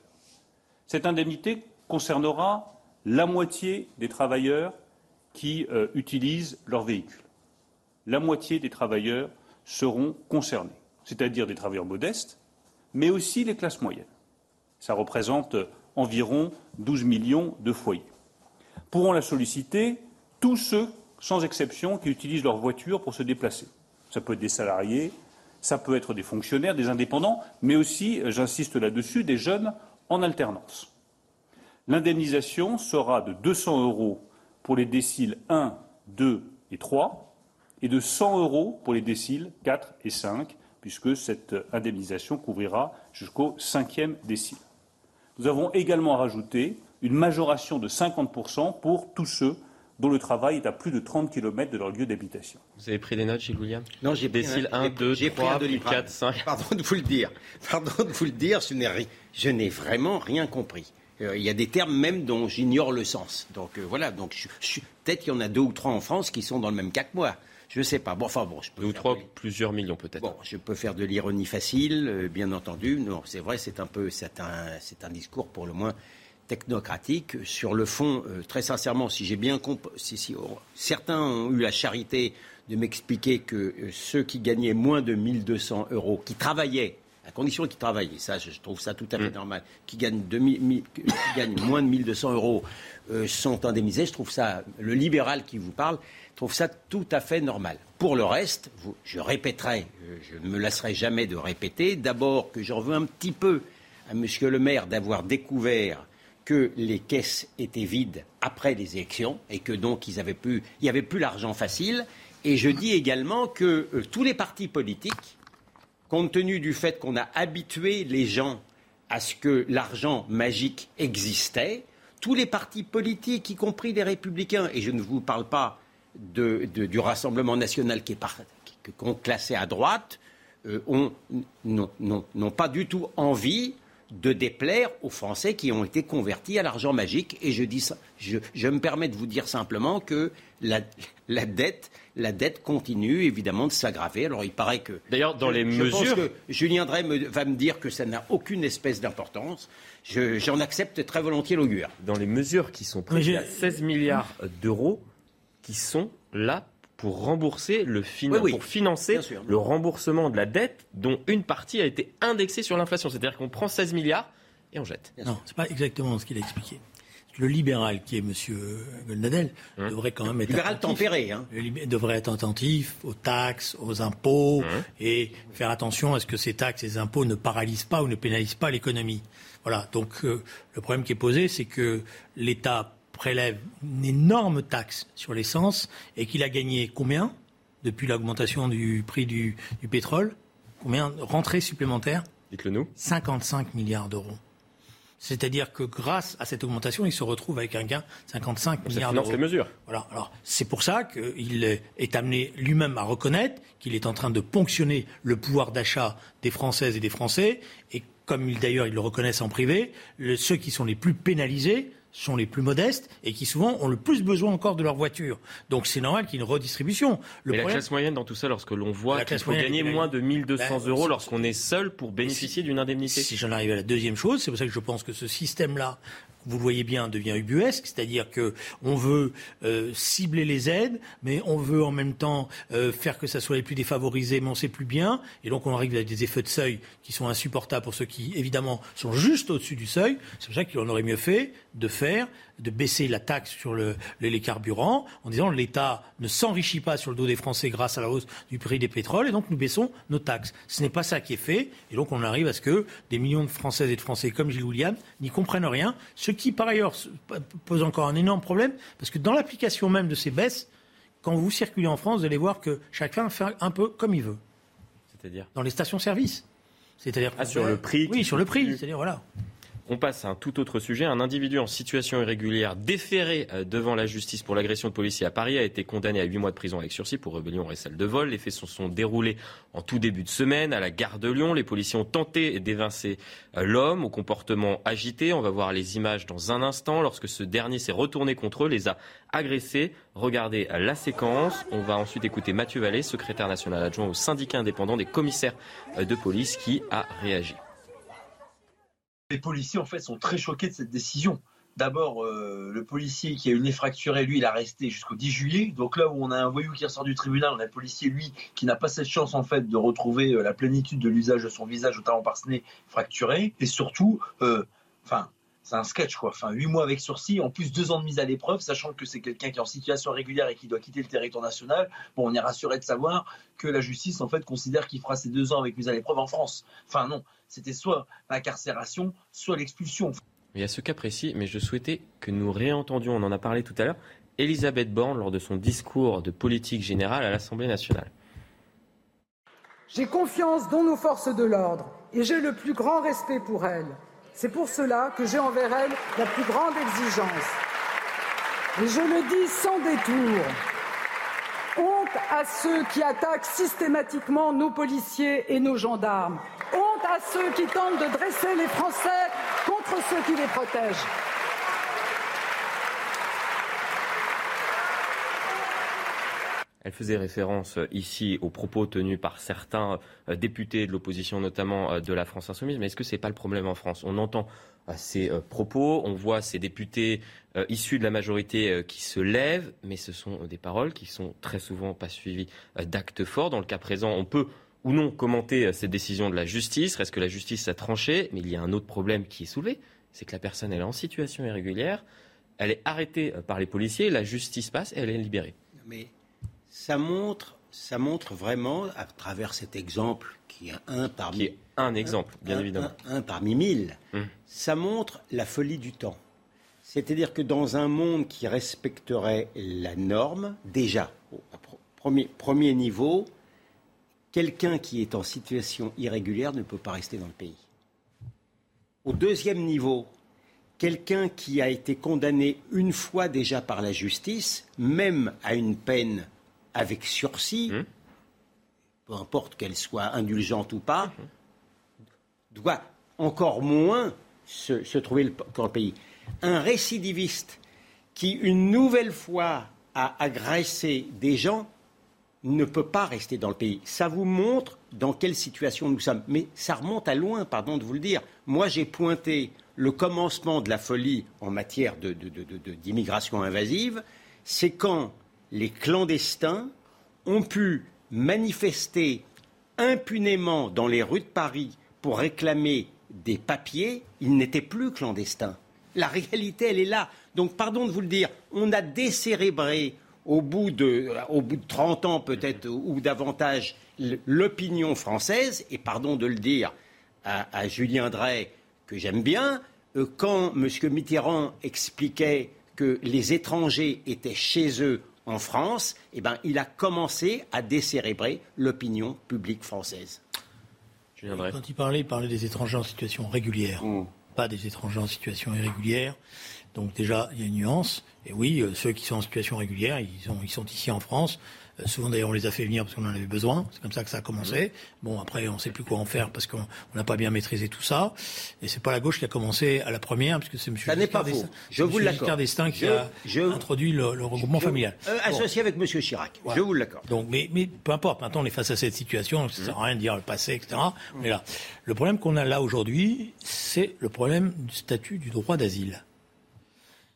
Cette indemnité concernera la moitié des travailleurs qui euh, utilisent leur véhicule. La moitié des travailleurs seront concernés, c'est-à-dire des travailleurs modestes, mais aussi les classes moyennes. Ça représente environ 12 millions de foyers. Pourront la solliciter tous ceux, sans exception, qui utilisent leur voiture pour se déplacer. Ça peut être des salariés, ça peut être des fonctionnaires, des indépendants, mais aussi, j'insiste là-dessus, des jeunes en alternance. L'indemnisation sera de 200 euros pour les déciles 1, 2 et 3 et de 100 euros pour les déciles 4 et 5 puisque cette indemnisation couvrira jusqu'au cinquième décile. Nous avons également rajouté une majoration de 50% pour tous ceux dont le travail est à plus de 30 km de leur lieu d'habitation. Vous avez pris des notes, chez William? Non, j'ai pris Décile 1, 2, 3, 4, 5. Pardon de vous le dire. Pardon de vous le dire, je n'ai, je n'ai vraiment rien compris. Euh, il y a des termes même dont j'ignore le sens. Donc euh, voilà, donc je, peut-être qu'il y en a deux ou trois en France qui sont dans le même cas que moi. Je ne sais pas. Bon, enfin bon, je peux. Deux ou trois, plusieurs millions peut-être. Bon, je peux faire de l'ironie facile, euh, bien entendu. Non, c'est vrai, c'est un peu, c'est un, c'est un discours pour le moins technocratique. Sur le fond, euh, très sincèrement, si j'ai bien compris, si, oh, certains ont eu la charité de m'expliquer que euh, ceux qui gagnaient moins de 1200 euros, qui travaillaient, à condition qu'ils travaillaient, ça, je trouve ça tout à fait mm. normal, qui gagnent, gagnent, moins de 1200 euros euh, sont indemnisés. Je trouve ça, le libéral qui vous parle, trouve ça tout à fait normal. Pour le reste, je répéterai, je ne me lasserai jamais de répéter, d'abord que j'en veux un petit peu à Monsieur le maire d'avoir découvert que les caisses étaient vides après les élections et que donc ils avaient plus, il n'y avait plus l'argent facile. Et je dis également que euh, tous les partis politiques, compte tenu du fait qu'on a habitué les gens à ce que l'argent magique existait, tous les partis politiques, y compris les républicains, et je ne vous parle pas du Rassemblement national qui est qu'on classait à droite, euh, n'ont pas du tout envie de déplaire aux Français qui ont été convertis à l'argent magique. Et je, me permets de vous dire simplement que la, la, dette, la dette continue évidemment de s'aggraver. Alors il paraît que. D'ailleurs, dans les mesures. Pense que Julien Drey va me dire que ça n'a aucune espèce d'importance. J'en accepte très volontiers l'augure. Dans les mesures qui sont prises, il y a 16 milliards d'euros qui sont là pour rembourser le pour financer le remboursement de la dette dont une partie a été indexée sur l'inflation. C'est-à-dire qu'on prend 16 milliards et on jette. Non, c'est pas exactement ce qu'il a expliqué. Le libéral qui est M. Goldnadel hum. devrait quand même être libéral tempéré, hein. devrait être attentif aux taxes, aux impôts hum. et faire attention à ce que ces taxes et ces impôts ne paralysent pas ou ne pénalisent pas l'économie. Voilà. Donc euh, le problème qui est posé, c'est que l'État prélève une énorme taxe sur l'essence et qu'il a gagné combien depuis l'augmentation du prix du, pétrole? Combien? De rentrées supplémentaires Dites-le nous. 55 milliards d'euros. C'est-à-dire que grâce à cette augmentation, il se retrouve avec un gain de 55 milliards d'euros. les mesures. Voilà. Alors, c'est pour ça qu'il est amené lui-même à reconnaître qu'il est en train de ponctionner le pouvoir d'achat des Françaises et des Français. Et comme d'ailleurs ils le reconnaissent en privé, ceux qui sont les plus pénalisés sont les plus modestes et qui souvent ont le plus besoin encore de leur voiture. Donc c'est normal qu'il y ait une redistribution. Le Mais la classe moyenne dans tout ça, lorsque l'on voit qu'il faut gagner moins de 1200 ben, euros lorsqu'on est seul pour bénéficier d'une indemnité. Si j'en arrive à la deuxième chose, c'est pour ça que je pense que ce système-là vous le voyez bien, devient ubuesque, c'est-à-dire que on veut euh, cibler les aides, mais on veut en même temps euh, faire que ça soit les plus défavorisés, mais on sait plus bien, et donc on arrive à des effets de seuil qui sont insupportables pour ceux qui, évidemment, sont juste au-dessus du seuil. C'est pour ça qu'on aurait mieux fait de faire de baisser la taxe sur les carburants en disant l'État ne s'enrichit pas sur le dos des Français grâce à la hausse du prix des pétroles et donc nous baissons nos taxes. Ce n'est pas ça qui est fait et donc on arrive à ce que des millions de Françaises et de Français comme Gilles William n'y comprennent rien, ce qui par ailleurs pose encore un énorme problème parce que dans l'application même de ces baisses, quand vous circulez en France, vous allez voir que chacun fait un peu comme il veut. C'est-à-dire? Dans les stations-service. C'est-à-dire ah, sur le prix. Oui, sur le prix. C'est-à-dire voilà. On passe à un tout autre sujet. Un individu en situation irrégulière déféré euh, devant la justice pour l'agression de policiers à Paris a été condamné à 8 mois de prison avec sursis pour rébellion et celle de vol. Les faits se sont déroulés en tout début de semaine à la gare de Lyon. Les policiers ont tenté d'évincer euh, l'homme au comportement agité. On va voir les images dans un instant. Lorsque ce dernier s'est retourné contre eux, les a agressés. Regardez la séquence. On va ensuite écouter Mathieu Vallée, secrétaire national adjoint au syndicat indépendant des commissaires euh, de police, qui a réagi les policiers en fait sont très choqués de cette décision. D'abord, euh, le policier qui a eu le nez fracturé, lui, il a resté jusqu'au 10 juillet. Donc là où on a un voyou qui ressort du tribunal, on a un policier, lui, qui n'a pas cette chance en fait de retrouver euh, la plénitude de l'usage de son visage, notamment par ce nez fracturé. Et surtout, euh, enfin, c'est un sketch quoi. Enfin, huit mois avec sursis, en plus deux ans de mise à l'épreuve, sachant que c'est quelqu'un qui est en situation régulière et qui doit quitter le territoire national. Bon, on est rassuré de savoir que la justice en fait considère qu'il fera ses deux ans avec mise à l'épreuve en France. Enfin non, c'était soit l'incarcération, soit l'expulsion. Il y a ce cas précis, mais je souhaitais que nous réentendions, on en a parlé tout à l'heure, Elisabeth Borne lors de son discours de politique générale à l'Assemblée nationale. J'ai confiance dans nos forces de l'ordre et j'ai le plus grand respect pour elles. C'est pour cela que j'ai envers elles la plus grande exigence. Et je le dis sans détour. Honte à ceux qui attaquent systématiquement nos policiers et nos gendarmes. Honte à ceux qui tentent de dresser les Français contre ceux qui les protègent. Elle faisait référence euh, ici aux propos tenus par certains euh, députés de l'opposition, notamment euh, de la France insoumise. Mais est-ce que ce n'est pas le problème en France? On entend ces propos, on voit ces députés issus de la majorité qui se lèvent, mais ce sont des paroles qui sont très souvent pas suivies d'actes forts. Dans le cas présent, on peut ou non commenter cette décision de la justice. Reste que la justice a tranché, mais il y a un autre problème qui est soulevé, c'est que la personne elle est en situation irrégulière, elle est arrêtée par les policiers, la justice passe et elle est libérée. Ça montre, ça montre vraiment, à travers cet exemple, qui est un parmi... un exemple, bien évidemment. Un, parmi mille. Hum. Ça montre la folie du temps. C'est-à-dire que dans un monde qui respecterait la norme, déjà, premier, premier niveau, quelqu'un qui est en situation irrégulière ne peut pas rester dans le pays. Au deuxième niveau, quelqu'un qui a été condamné une fois déjà par la justice, même à une peine avec sursis, hum. peu importe qu'elle soit indulgente ou pas, doit encore moins se, trouver dans le pays. Un récidiviste qui, une nouvelle fois, a agressé des gens ne peut pas rester dans le pays. Ça vous montre dans quelle situation nous sommes. Mais ça remonte à loin, pardon de vous le dire. Moi, j'ai pointé le commencement de la folie en matière d'immigration invasive. C'est quand les clandestins ont pu manifester impunément dans les rues de Paris pour réclamer des papiers, ils n'étaient plus clandestins. La réalité, elle est là. Donc, pardon de vous le dire, on a décérébré au bout de, au bout de 30 ans peut-être ou davantage l'opinion française, et pardon de le dire à, Julien Drey, que j'aime bien, euh, quand M. Mitterrand expliquait que les étrangers étaient chez eux en France, eh ben, il a commencé à décérébrer l'opinion publique française. Quand il parlait, il parlait des étrangers en situation régulière, mmh. pas des étrangers en situation irrégulière. Donc déjà, il y a une nuance. Et oui, euh, ceux qui sont en situation régulière, ils, ils sont ici en France. Euh, souvent d'ailleurs on les a fait venir parce qu'on en avait besoin. C'est comme ça que ça a commencé. Bon après on ne sait plus quoi en faire parce qu'on n'a pas bien maîtrisé tout ça. Et c'est pas la gauche qui a commencé à la première puisque c'est M. Ça n'est pas faux. Je vous l'accorde. d'Estaing qui a introduit le, regroupement familial. Euh, associé avec M. Chirac. Je vous l'accorde. Donc mais, mais peu importe. Maintenant on est face à cette situation. Ça sert à rien de dire le passé etc. Mais là le problème qu'on a là aujourd'hui c'est le problème du statut du droit d'asile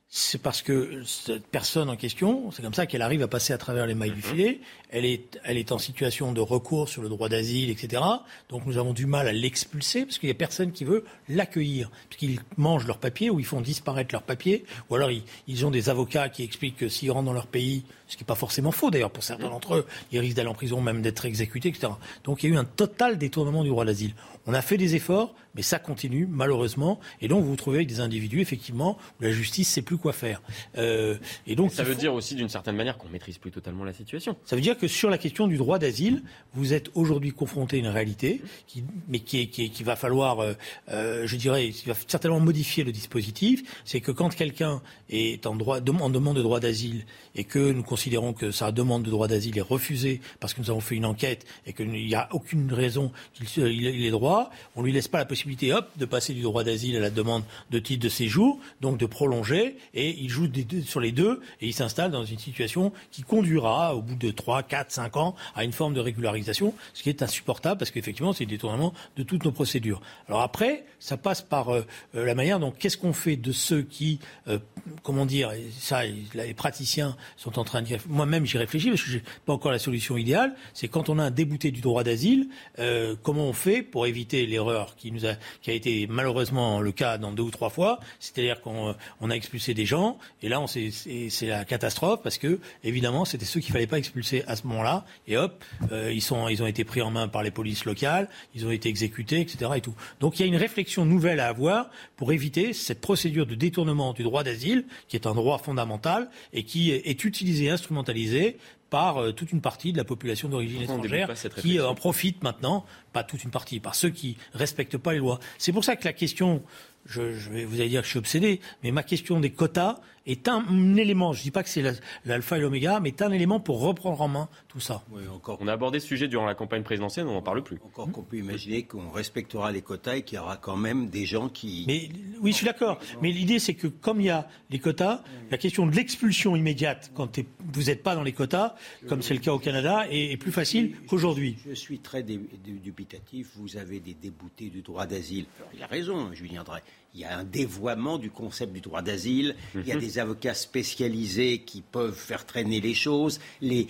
c'est parce que cette personne en question, c'est comme ça qu'elle arrive à passer à travers les mailles du mhm. filet. Elle est, elle est en situation de recours sur le droit d'asile, etc. Donc nous avons du mal à l'expulser parce qu'il n'y a personne qui veut l'accueillir, puisqu'ils mangent leurs papiers ou ils font disparaître leurs papiers, ou alors ils, ont des avocats qui expliquent que s'ils rentrent dans leur pays, ce qui n'est pas forcément faux d'ailleurs pour certains d'entre eux, ils risquent d'aller en prison, même d'être exécutés, etc. Donc il y a eu un total détournement du droit d'asile. On a fait des efforts, mais ça continue malheureusement, et donc vous vous trouvez avec des individus effectivement où la justice sait plus quoi faire. Euh, et donc ça veut dire aussi d'une certaine manière qu'on maîtrise plus totalement la situation. Ça veut dire que sur la question du droit d'asile, vous êtes aujourd'hui confronté à une réalité, qui, mais qui, qui, qui va falloir, euh, euh, je dirais, qui va certainement modifier le dispositif. C'est que quand quelqu'un est en, droit, en demande de droit d'asile et que nous considérons que sa demande de droit d'asile est refusée parce que nous avons fait une enquête et qu'il n'y a aucune raison qu'il il ait droit, on lui laisse pas la possibilité, hop, de passer du droit d'asile à la demande de titre de séjour, donc de prolonger, et il joue sur les deux et il s'installe dans une situation qui conduira au bout de 3, 4, 5 ans à une forme de régularisation, ce qui est insupportable parce qu'effectivement c'est le détournement de toutes nos procédures. Alors après, ça passe par euh, la manière donc qu'est-ce qu'on fait de ceux qui, euh, comment dire, ça les praticiens sont en train de dire, moi-même j'y réfléchis parce que j'ai pas encore la solution idéale, c'est quand on a un débouté du droit d'asile, euh, comment on fait pour éviter l'erreur qui a, qui a été malheureusement le cas dans deux ou trois fois, c'est-à-dire qu'on on a expulsé des gens et là c'est la catastrophe parce que évidemment c'était ceux qu'il fallait pas expulser à ce moment-là et hop euh, ils sont ils ont été pris en main par les polices locales, ils ont été exécutés etc et tout. Donc il y a une réflexion nouvelle à avoir pour éviter cette procédure de détournement du droit d'asile qui est un droit fondamental et qui est utilisé instrumentalisé par euh, toute une partie de la population d'origine étrangère qui en profite maintenant, pas toute une partie, par ceux qui respectent pas les lois. C'est pour ça que la question je, vais, vous allez dire que je suis obsédé, mais ma question des quotas est un, élément, je ne dis pas que c'est l'alpha et l'oméga, mais est un élément pour reprendre en main tout ça. encore. On a abordé ce sujet durant la campagne présidentielle, on n'en parle plus. Encore qu'on peut imaginer qu'on respectera les quotas et qu'il y aura quand même des gens qui... Mais, oui, je suis d'accord. Mais l'idée, c'est que comme il y a les quotas, la question de l'expulsion immédiate, quand vous n'êtes pas dans les quotas, comme c'est le cas au Canada, est, plus facile qu'aujourd'hui. Je suis très dubitatif. Vous avez des déboutés du droit d'asile. Il a raison, Julien Drey il y a un dévoiement du concept du droit d'asile, il y a mhm. Avocats spécialisés qui peuvent faire traîner les choses, les,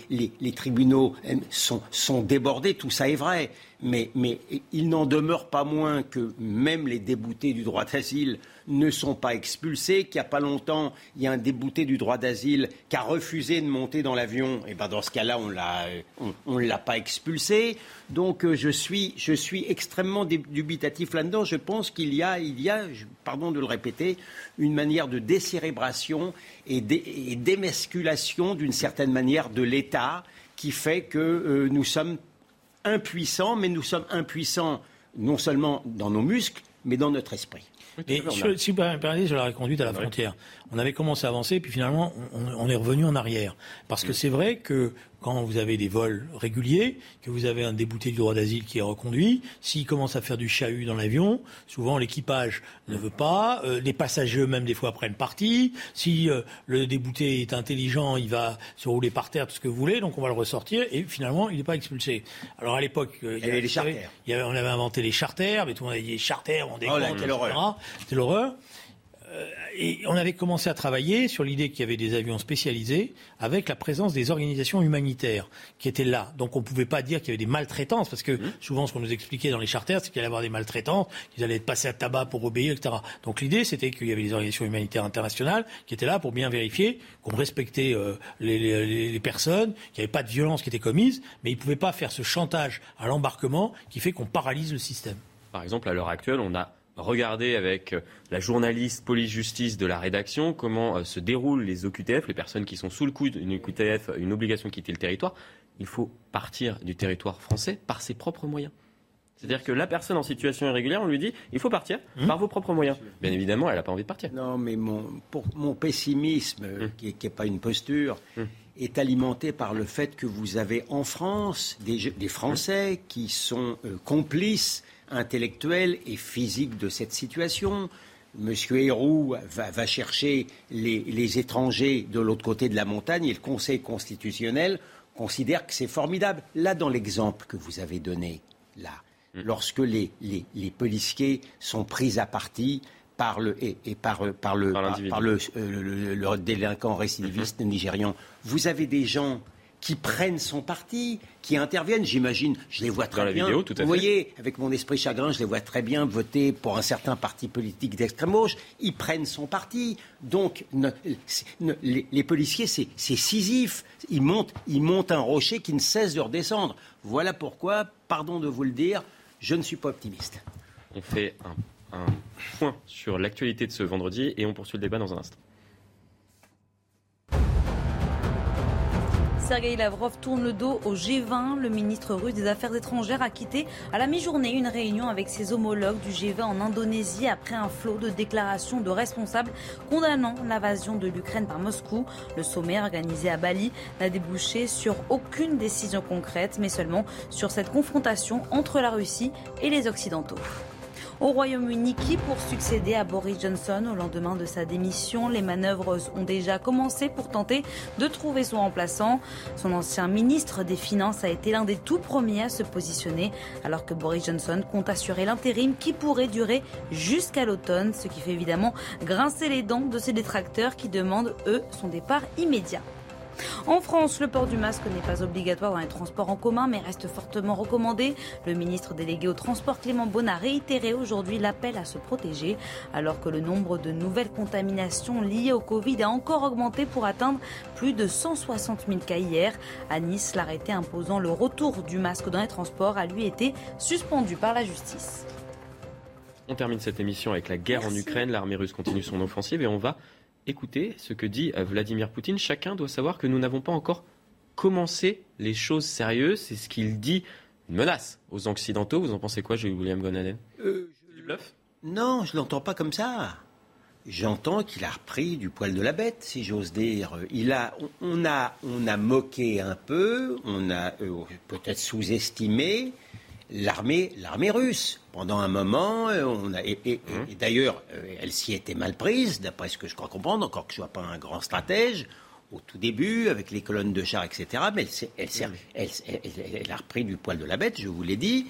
tribunaux euh, sont, sont, débordés, tout ça est vrai, mais, mais il n'en demeure pas moins que même les déboutés du droit d'asile ne sont pas expulsés, qu'il n'y a pas longtemps, il y a un débouté du droit d'asile qui a refusé de monter dans l'avion, et ben dans ce cas-là, on ne l'a pas expulsé. Donc euh, je suis, je extrêmement dubitatif là-dedans. Je pense qu'il y a, y a, pardon de le répéter, une manière de décérébration et d'émasculation d'une certaine manière de l'État qui fait que euh, nous sommes impuissants, mais nous sommes impuissants non seulement dans nos muscles, mais dans notre esprit. Et si vous me permettez, je l'aurais conduite à la frontière. On avait commencé à avancer, puis finalement, on, est revenu en arrière. Parce que mm. c'est vrai que quand vous avez des vols réguliers, que vous avez un débouté du droit d'asile qui est reconduit, s'il commence à faire du chahut dans l'avion, souvent l'équipage ne veut pas, euh, les passagers eux-mêmes des fois prennent parti. Si euh, le débouté est intelligent, il va se rouler par terre, tout ce que vous voulez, donc on va le ressortir, et finalement, il n'est pas expulsé. Alors à l'époque, euh, il y avait les charters. on avait inventé les charters, mais tout le monde avait dit les charters, on décompte, oh C'était l'horreur. Euh, et on avait commencé à travailler sur l'idée qu'il y avait des avions spécialisés avec la présence des organisations humanitaires qui étaient là. Donc on ne pouvait pas dire qu'il y avait des maltraitances, parce que mmh. souvent ce qu'on nous expliquait dans les charters, c'est qu'il allait y avoir des maltraitances, qu'ils allaient être passés à tabac pour obéir, etc. Donc l'idée, c'était qu'il y avait des organisations humanitaires internationales qui étaient là pour bien vérifier qu'on respectait euh, les, personnes, qu'il n'y avait pas de violence qui était commise, mais ils ne pouvaient pas faire ce chantage à l'embarquement qui fait qu'on paralyse le système. Par exemple, à l'heure actuelle, on a Regardez avec euh, la journaliste police-justice de la rédaction comment euh, se déroulent les OQTF, les personnes qui sont sous le coup d'une OQTF, une obligation de quitter le territoire. Il faut partir du territoire français par ses propres moyens. C'est-à-dire que la personne en situation irrégulière, on lui dit il faut partir mmh. par vos propres moyens. Bien évidemment, elle n'a pas envie de partir. Non, mais mon, pour, mon pessimisme, mmh. qui n'est pas une posture, mmh. est alimenté par le fait que vous avez en France des, des Français qui sont euh, complices intellectuelle et physique de cette situation. Monsieur Héroux va, chercher les, étrangers de l'autre côté de la montagne et le Conseil constitutionnel considère que c'est formidable. Là, dans l'exemple que vous avez donné, là, hmm. lorsque les, policiers sont pris à partie par le, et, par, par, le, par, le, euh, le, délinquant récidiviste hmm. nigérian, vous avez des gens qui prennent son parti, qui interviennent. J'imagine, je les vois très bien. Vous voyez, avec mon esprit chagrin, je les vois très bien voter pour un certain parti politique d'extrême gauche. Ils prennent son parti. Donc, les, policiers, c'est Sisyphe. Ils montent, ils montent un rocher qui ne cesse de redescendre. Voilà pourquoi, pardon de vous le dire, je ne suis pas optimiste. On fait un point sur l'actualité de ce vendredi et on poursuit le débat dans un instant. Sergei Lavrov tourne le dos au G20. Le ministre russe des Affaires étrangères a quitté à la mi-journée une réunion avec ses homologues du G20 en Indonésie après un flot de déclarations de responsables condamnant l'invasion de l'Ukraine par Moscou. Le sommet organisé à Bali n'a débouché sur aucune décision concrète, mais seulement sur cette confrontation entre la Russie et les Occidentaux. Au Royaume-Uni, qui pour succéder à Boris Johnson au lendemain de sa démission, les manœuvres ont déjà commencé pour tenter de trouver son remplaçant. Son ancien ministre des Finances a été l'un des tout premiers à se positionner, alors que Boris Johnson compte assurer l'intérim qui pourrait durer jusqu'à l'automne, ce qui fait évidemment grincer les dents de ses détracteurs qui demandent, eux, son départ immédiat. En France, le port du masque n'est pas obligatoire dans les transports en commun, mais reste fortement recommandé. Le ministre délégué au transport Clément Beaune a réitéré aujourd'hui l'appel à se protéger, alors que le nombre de nouvelles contaminations liées au Covid a encore augmenté pour atteindre plus de 160 000 cas hier. À Nice, l'arrêté imposant le retour du masque dans les transports a lui été suspendu par la justice. On termine cette émission avec la guerre en Ukraine. L'armée russe continue son offensive et on va écoutez ce que dit euh, Vladimir Poutine. Chacun doit savoir que nous n'avons pas encore commencer les choses sérieuses. C'est ce qu'il dit, une menace aux Occidentaux. Vous en pensez quoi, William Gonaden euh, Du bluff? Non, je l'entends pas comme ça. J'entends qu'il a repris du poil de la bête, si j'ose dire. Il a, on, a, on a moqué un peu, on a euh, peut-être sous-estimé l'armée, l'armée russe. Pendant un moment, euh, on a, et, d'ailleurs, euh, elle s'y était mal prise, d'après ce que je crois comprendre, encore que je ne sois pas un grand stratège, au tout début, avec les colonnes de chars, etc. Mais elle, elle, elle, a repris du poil de la bête, je vous l'ai dit.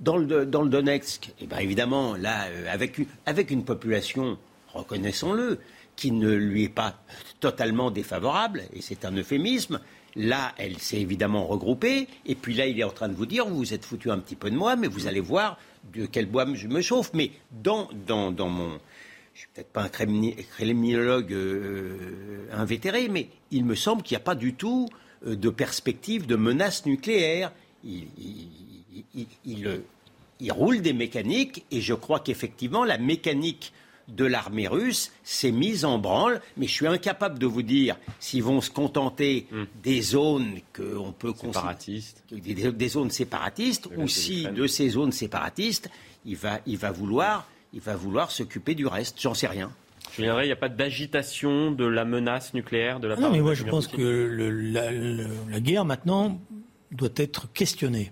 Dans le, dans le Donetsk, eh ben évidemment, là, avec, avec une population reconnaissons-le, qui ne lui est pas totalement défavorable, et c'est un euphémisme. Là, elle s'est évidemment regroupée, et puis là, il est en train de vous dire, vous vous êtes foutu un petit peu de moi, mais vous allez voir de quel bois je me chauffe. Mais dans, mon... Je suis peut-être pas un criminologue euh, invétéré, mais il me semble qu'il n'y a pas du tout euh, de perspective de menace nucléaire. Il, il, roule des mécaniques, et je crois qu'effectivement, la mécanique de l'armée russe s'est mise en branle, mais je suis incapable de vous dire s'ils vont se contenter hmm. des zones qu'on peut séparatistes, des, des, zones séparatistes, ou si de ces zones séparatistes, il va, il va vouloir, il va vouloir s'occuper du reste. J'en sais rien. Je il n'y a pas d'agitation de la menace nucléaire de la part Non, mais moi je pense que la guerre maintenant doit être questionnée.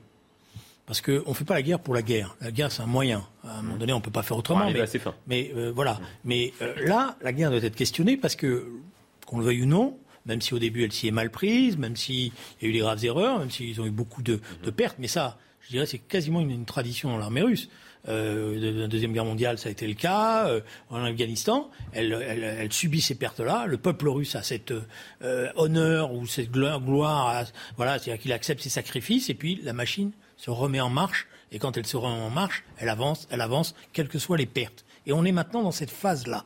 Parce qu'on ne fait pas la guerre pour la guerre. La guerre, c'est un moyen. À un moment donné, on ne peut pas faire autrement. mais, mais euh, voilà. Mais euh, là, la guerre doit être questionnée parce que, qu'on le veuille ou non, même si au début elle s'y est mal prise, même s'il y a eu des graves erreurs, même s'ils ont eu beaucoup de, pertes, mais ça, je dirais, c'est quasiment une, tradition dans l'armée russe. Euh, de la Deuxième Guerre mondiale, ça a été le cas. Euh, en Afghanistan, elle, elle, elle, subit ces pertes-là. Le peuple russe a cet honneur ou cette gloire, voilà, c'est-à-dire qu'il accepte ses sacrifices, et puis la machine se remet en marche, et quand elle se remet en marche, elle avance, elle avance, quelles que soient les pertes. Et on est maintenant dans cette phase-là.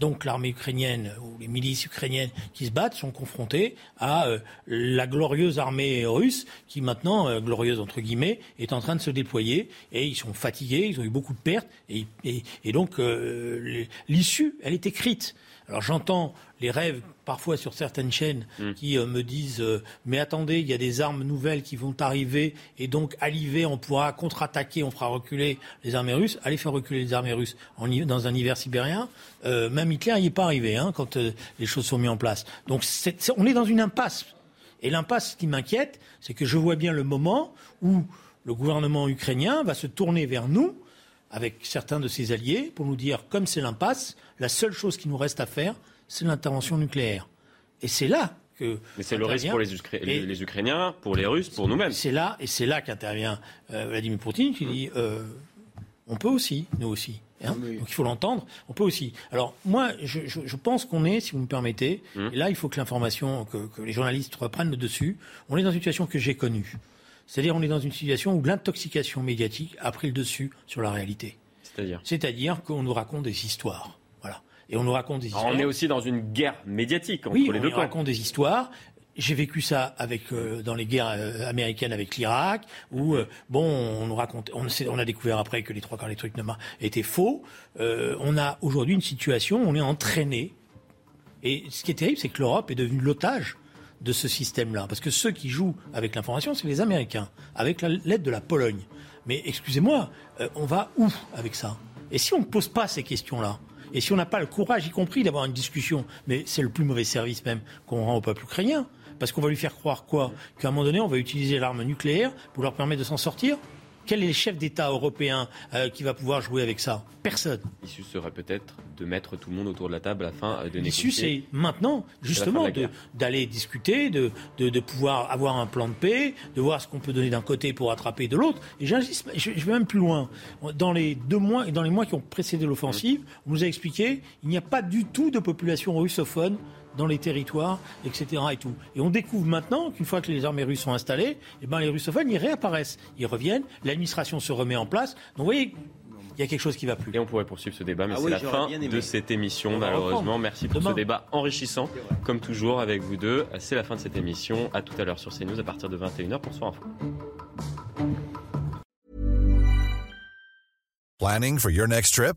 Donc l'armée ukrainienne ou les milices ukrainiennes qui se battent sont confrontées à euh, la glorieuse armée russe qui maintenant, euh, glorieuse entre guillemets, est en train de se déployer et ils sont fatigués, ils ont eu beaucoup de pertes et, et donc euh, l'issue, elle est écrite. Alors j'entends les rêves parfois sur certaines chaînes mm. qui euh, me disent euh, mais attendez, il y a des armes nouvelles qui vont arriver et donc à l'hiver on pourra contre-attaquer, on fera reculer les armées russes. Allez faire reculer les armées russes dans un hiver sibérien. Euh, même Hitler n'y est pas arrivé hein, quand les choses sont mises en place. Donc on est dans une impasse. Et l'impasse qui m'inquiète, c'est que je vois bien le moment où le gouvernement ukrainien va se tourner vers nous avec certains de ses alliés pour nous dire, comme c'est l'impasse, la seule chose qui nous reste à faire, c'est l'intervention nucléaire. Et c'est là que. Mais c'est le risque pour les, Ukrainiens, pour les Russes, pour nous-mêmes. C'est là, et c'est là qu'intervient euh, Vladimir Poutine qui dit euh, on peut aussi, nous aussi. Hein. Donc il faut l'entendre, on peut aussi. Alors moi, je, pense qu'on est, si vous me permettez, hum. et là il faut que l'information, que, que les journalistes reprennent le dessus, on est dans une situation que j'ai connue. C'est-à-dire on est dans une situation où l'intoxication médiatique a pris le dessus sur la réalité. C'est-à-dire C'est-à-dire qu'on nous raconte des histoires. Voilà. Et on nous raconte des histoires. on est aussi dans une guerre médiatique entre les deux camps. on nous raconte des histoires. J'ai vécu ça avec euh, dans les guerres euh, américaines avec l'Irak, où euh, bon, on nous raconte, on, on, a découvert après que les trois quarts des trucs étaient faux. on a aujourd'hui une situation, où on est entraîné. Et ce qui est terrible, c'est que l'Europe est devenue l'otage de ce système-là. Parce que ceux qui jouent avec l'information, c'est les Américains, avec l'aide de la Pologne. Mais excusez-moi, euh, on va où avec ça? Et si on ne pose pas ces questions-là? Et si on n'a pas le courage, y compris d'avoir une discussion, mais c'est le plus mauvais service même qu'on rend au peuple ukrainien, parce qu'on va lui faire croire quoi? Qu'à un moment donné, on va utiliser l'arme nucléaire pour leur permettre de s'en sortir quel est le chef d'État européen euh, qui va pouvoir jouer avec ça? Personne. L'issue serait peut-être de mettre tout le monde autour de la table afin de négocier. L'issue, c'est maintenant, justement, d'aller discuter, de, de, pouvoir avoir un plan de paix, de voir ce qu'on peut donner d'un côté pour attraper de l'autre. Et je, je vais même plus loin. Dans les deux mois, dans les mois qui ont précédé l'offensive, on nous a expliqué il n'y a pas du tout de population russophone dans les territoires, etc. Et, tout. et on découvre maintenant qu'une fois que les armées russes sont installées, eh ben, les russophones, ils réapparaissent. Ils reviennent, l'administration se remet en place. Donc vous voyez, il y a quelque chose qui va plus. Et on pourrait poursuivre ce débat, mais ah c'est la fin de cette émission, malheureusement. Merci pour ce débat enrichissant, comme toujours avec vous deux. C'est la fin de cette émission. À tout à l'heure sur CNews à partir de 21h pour Soir Info. Planning for your next trip?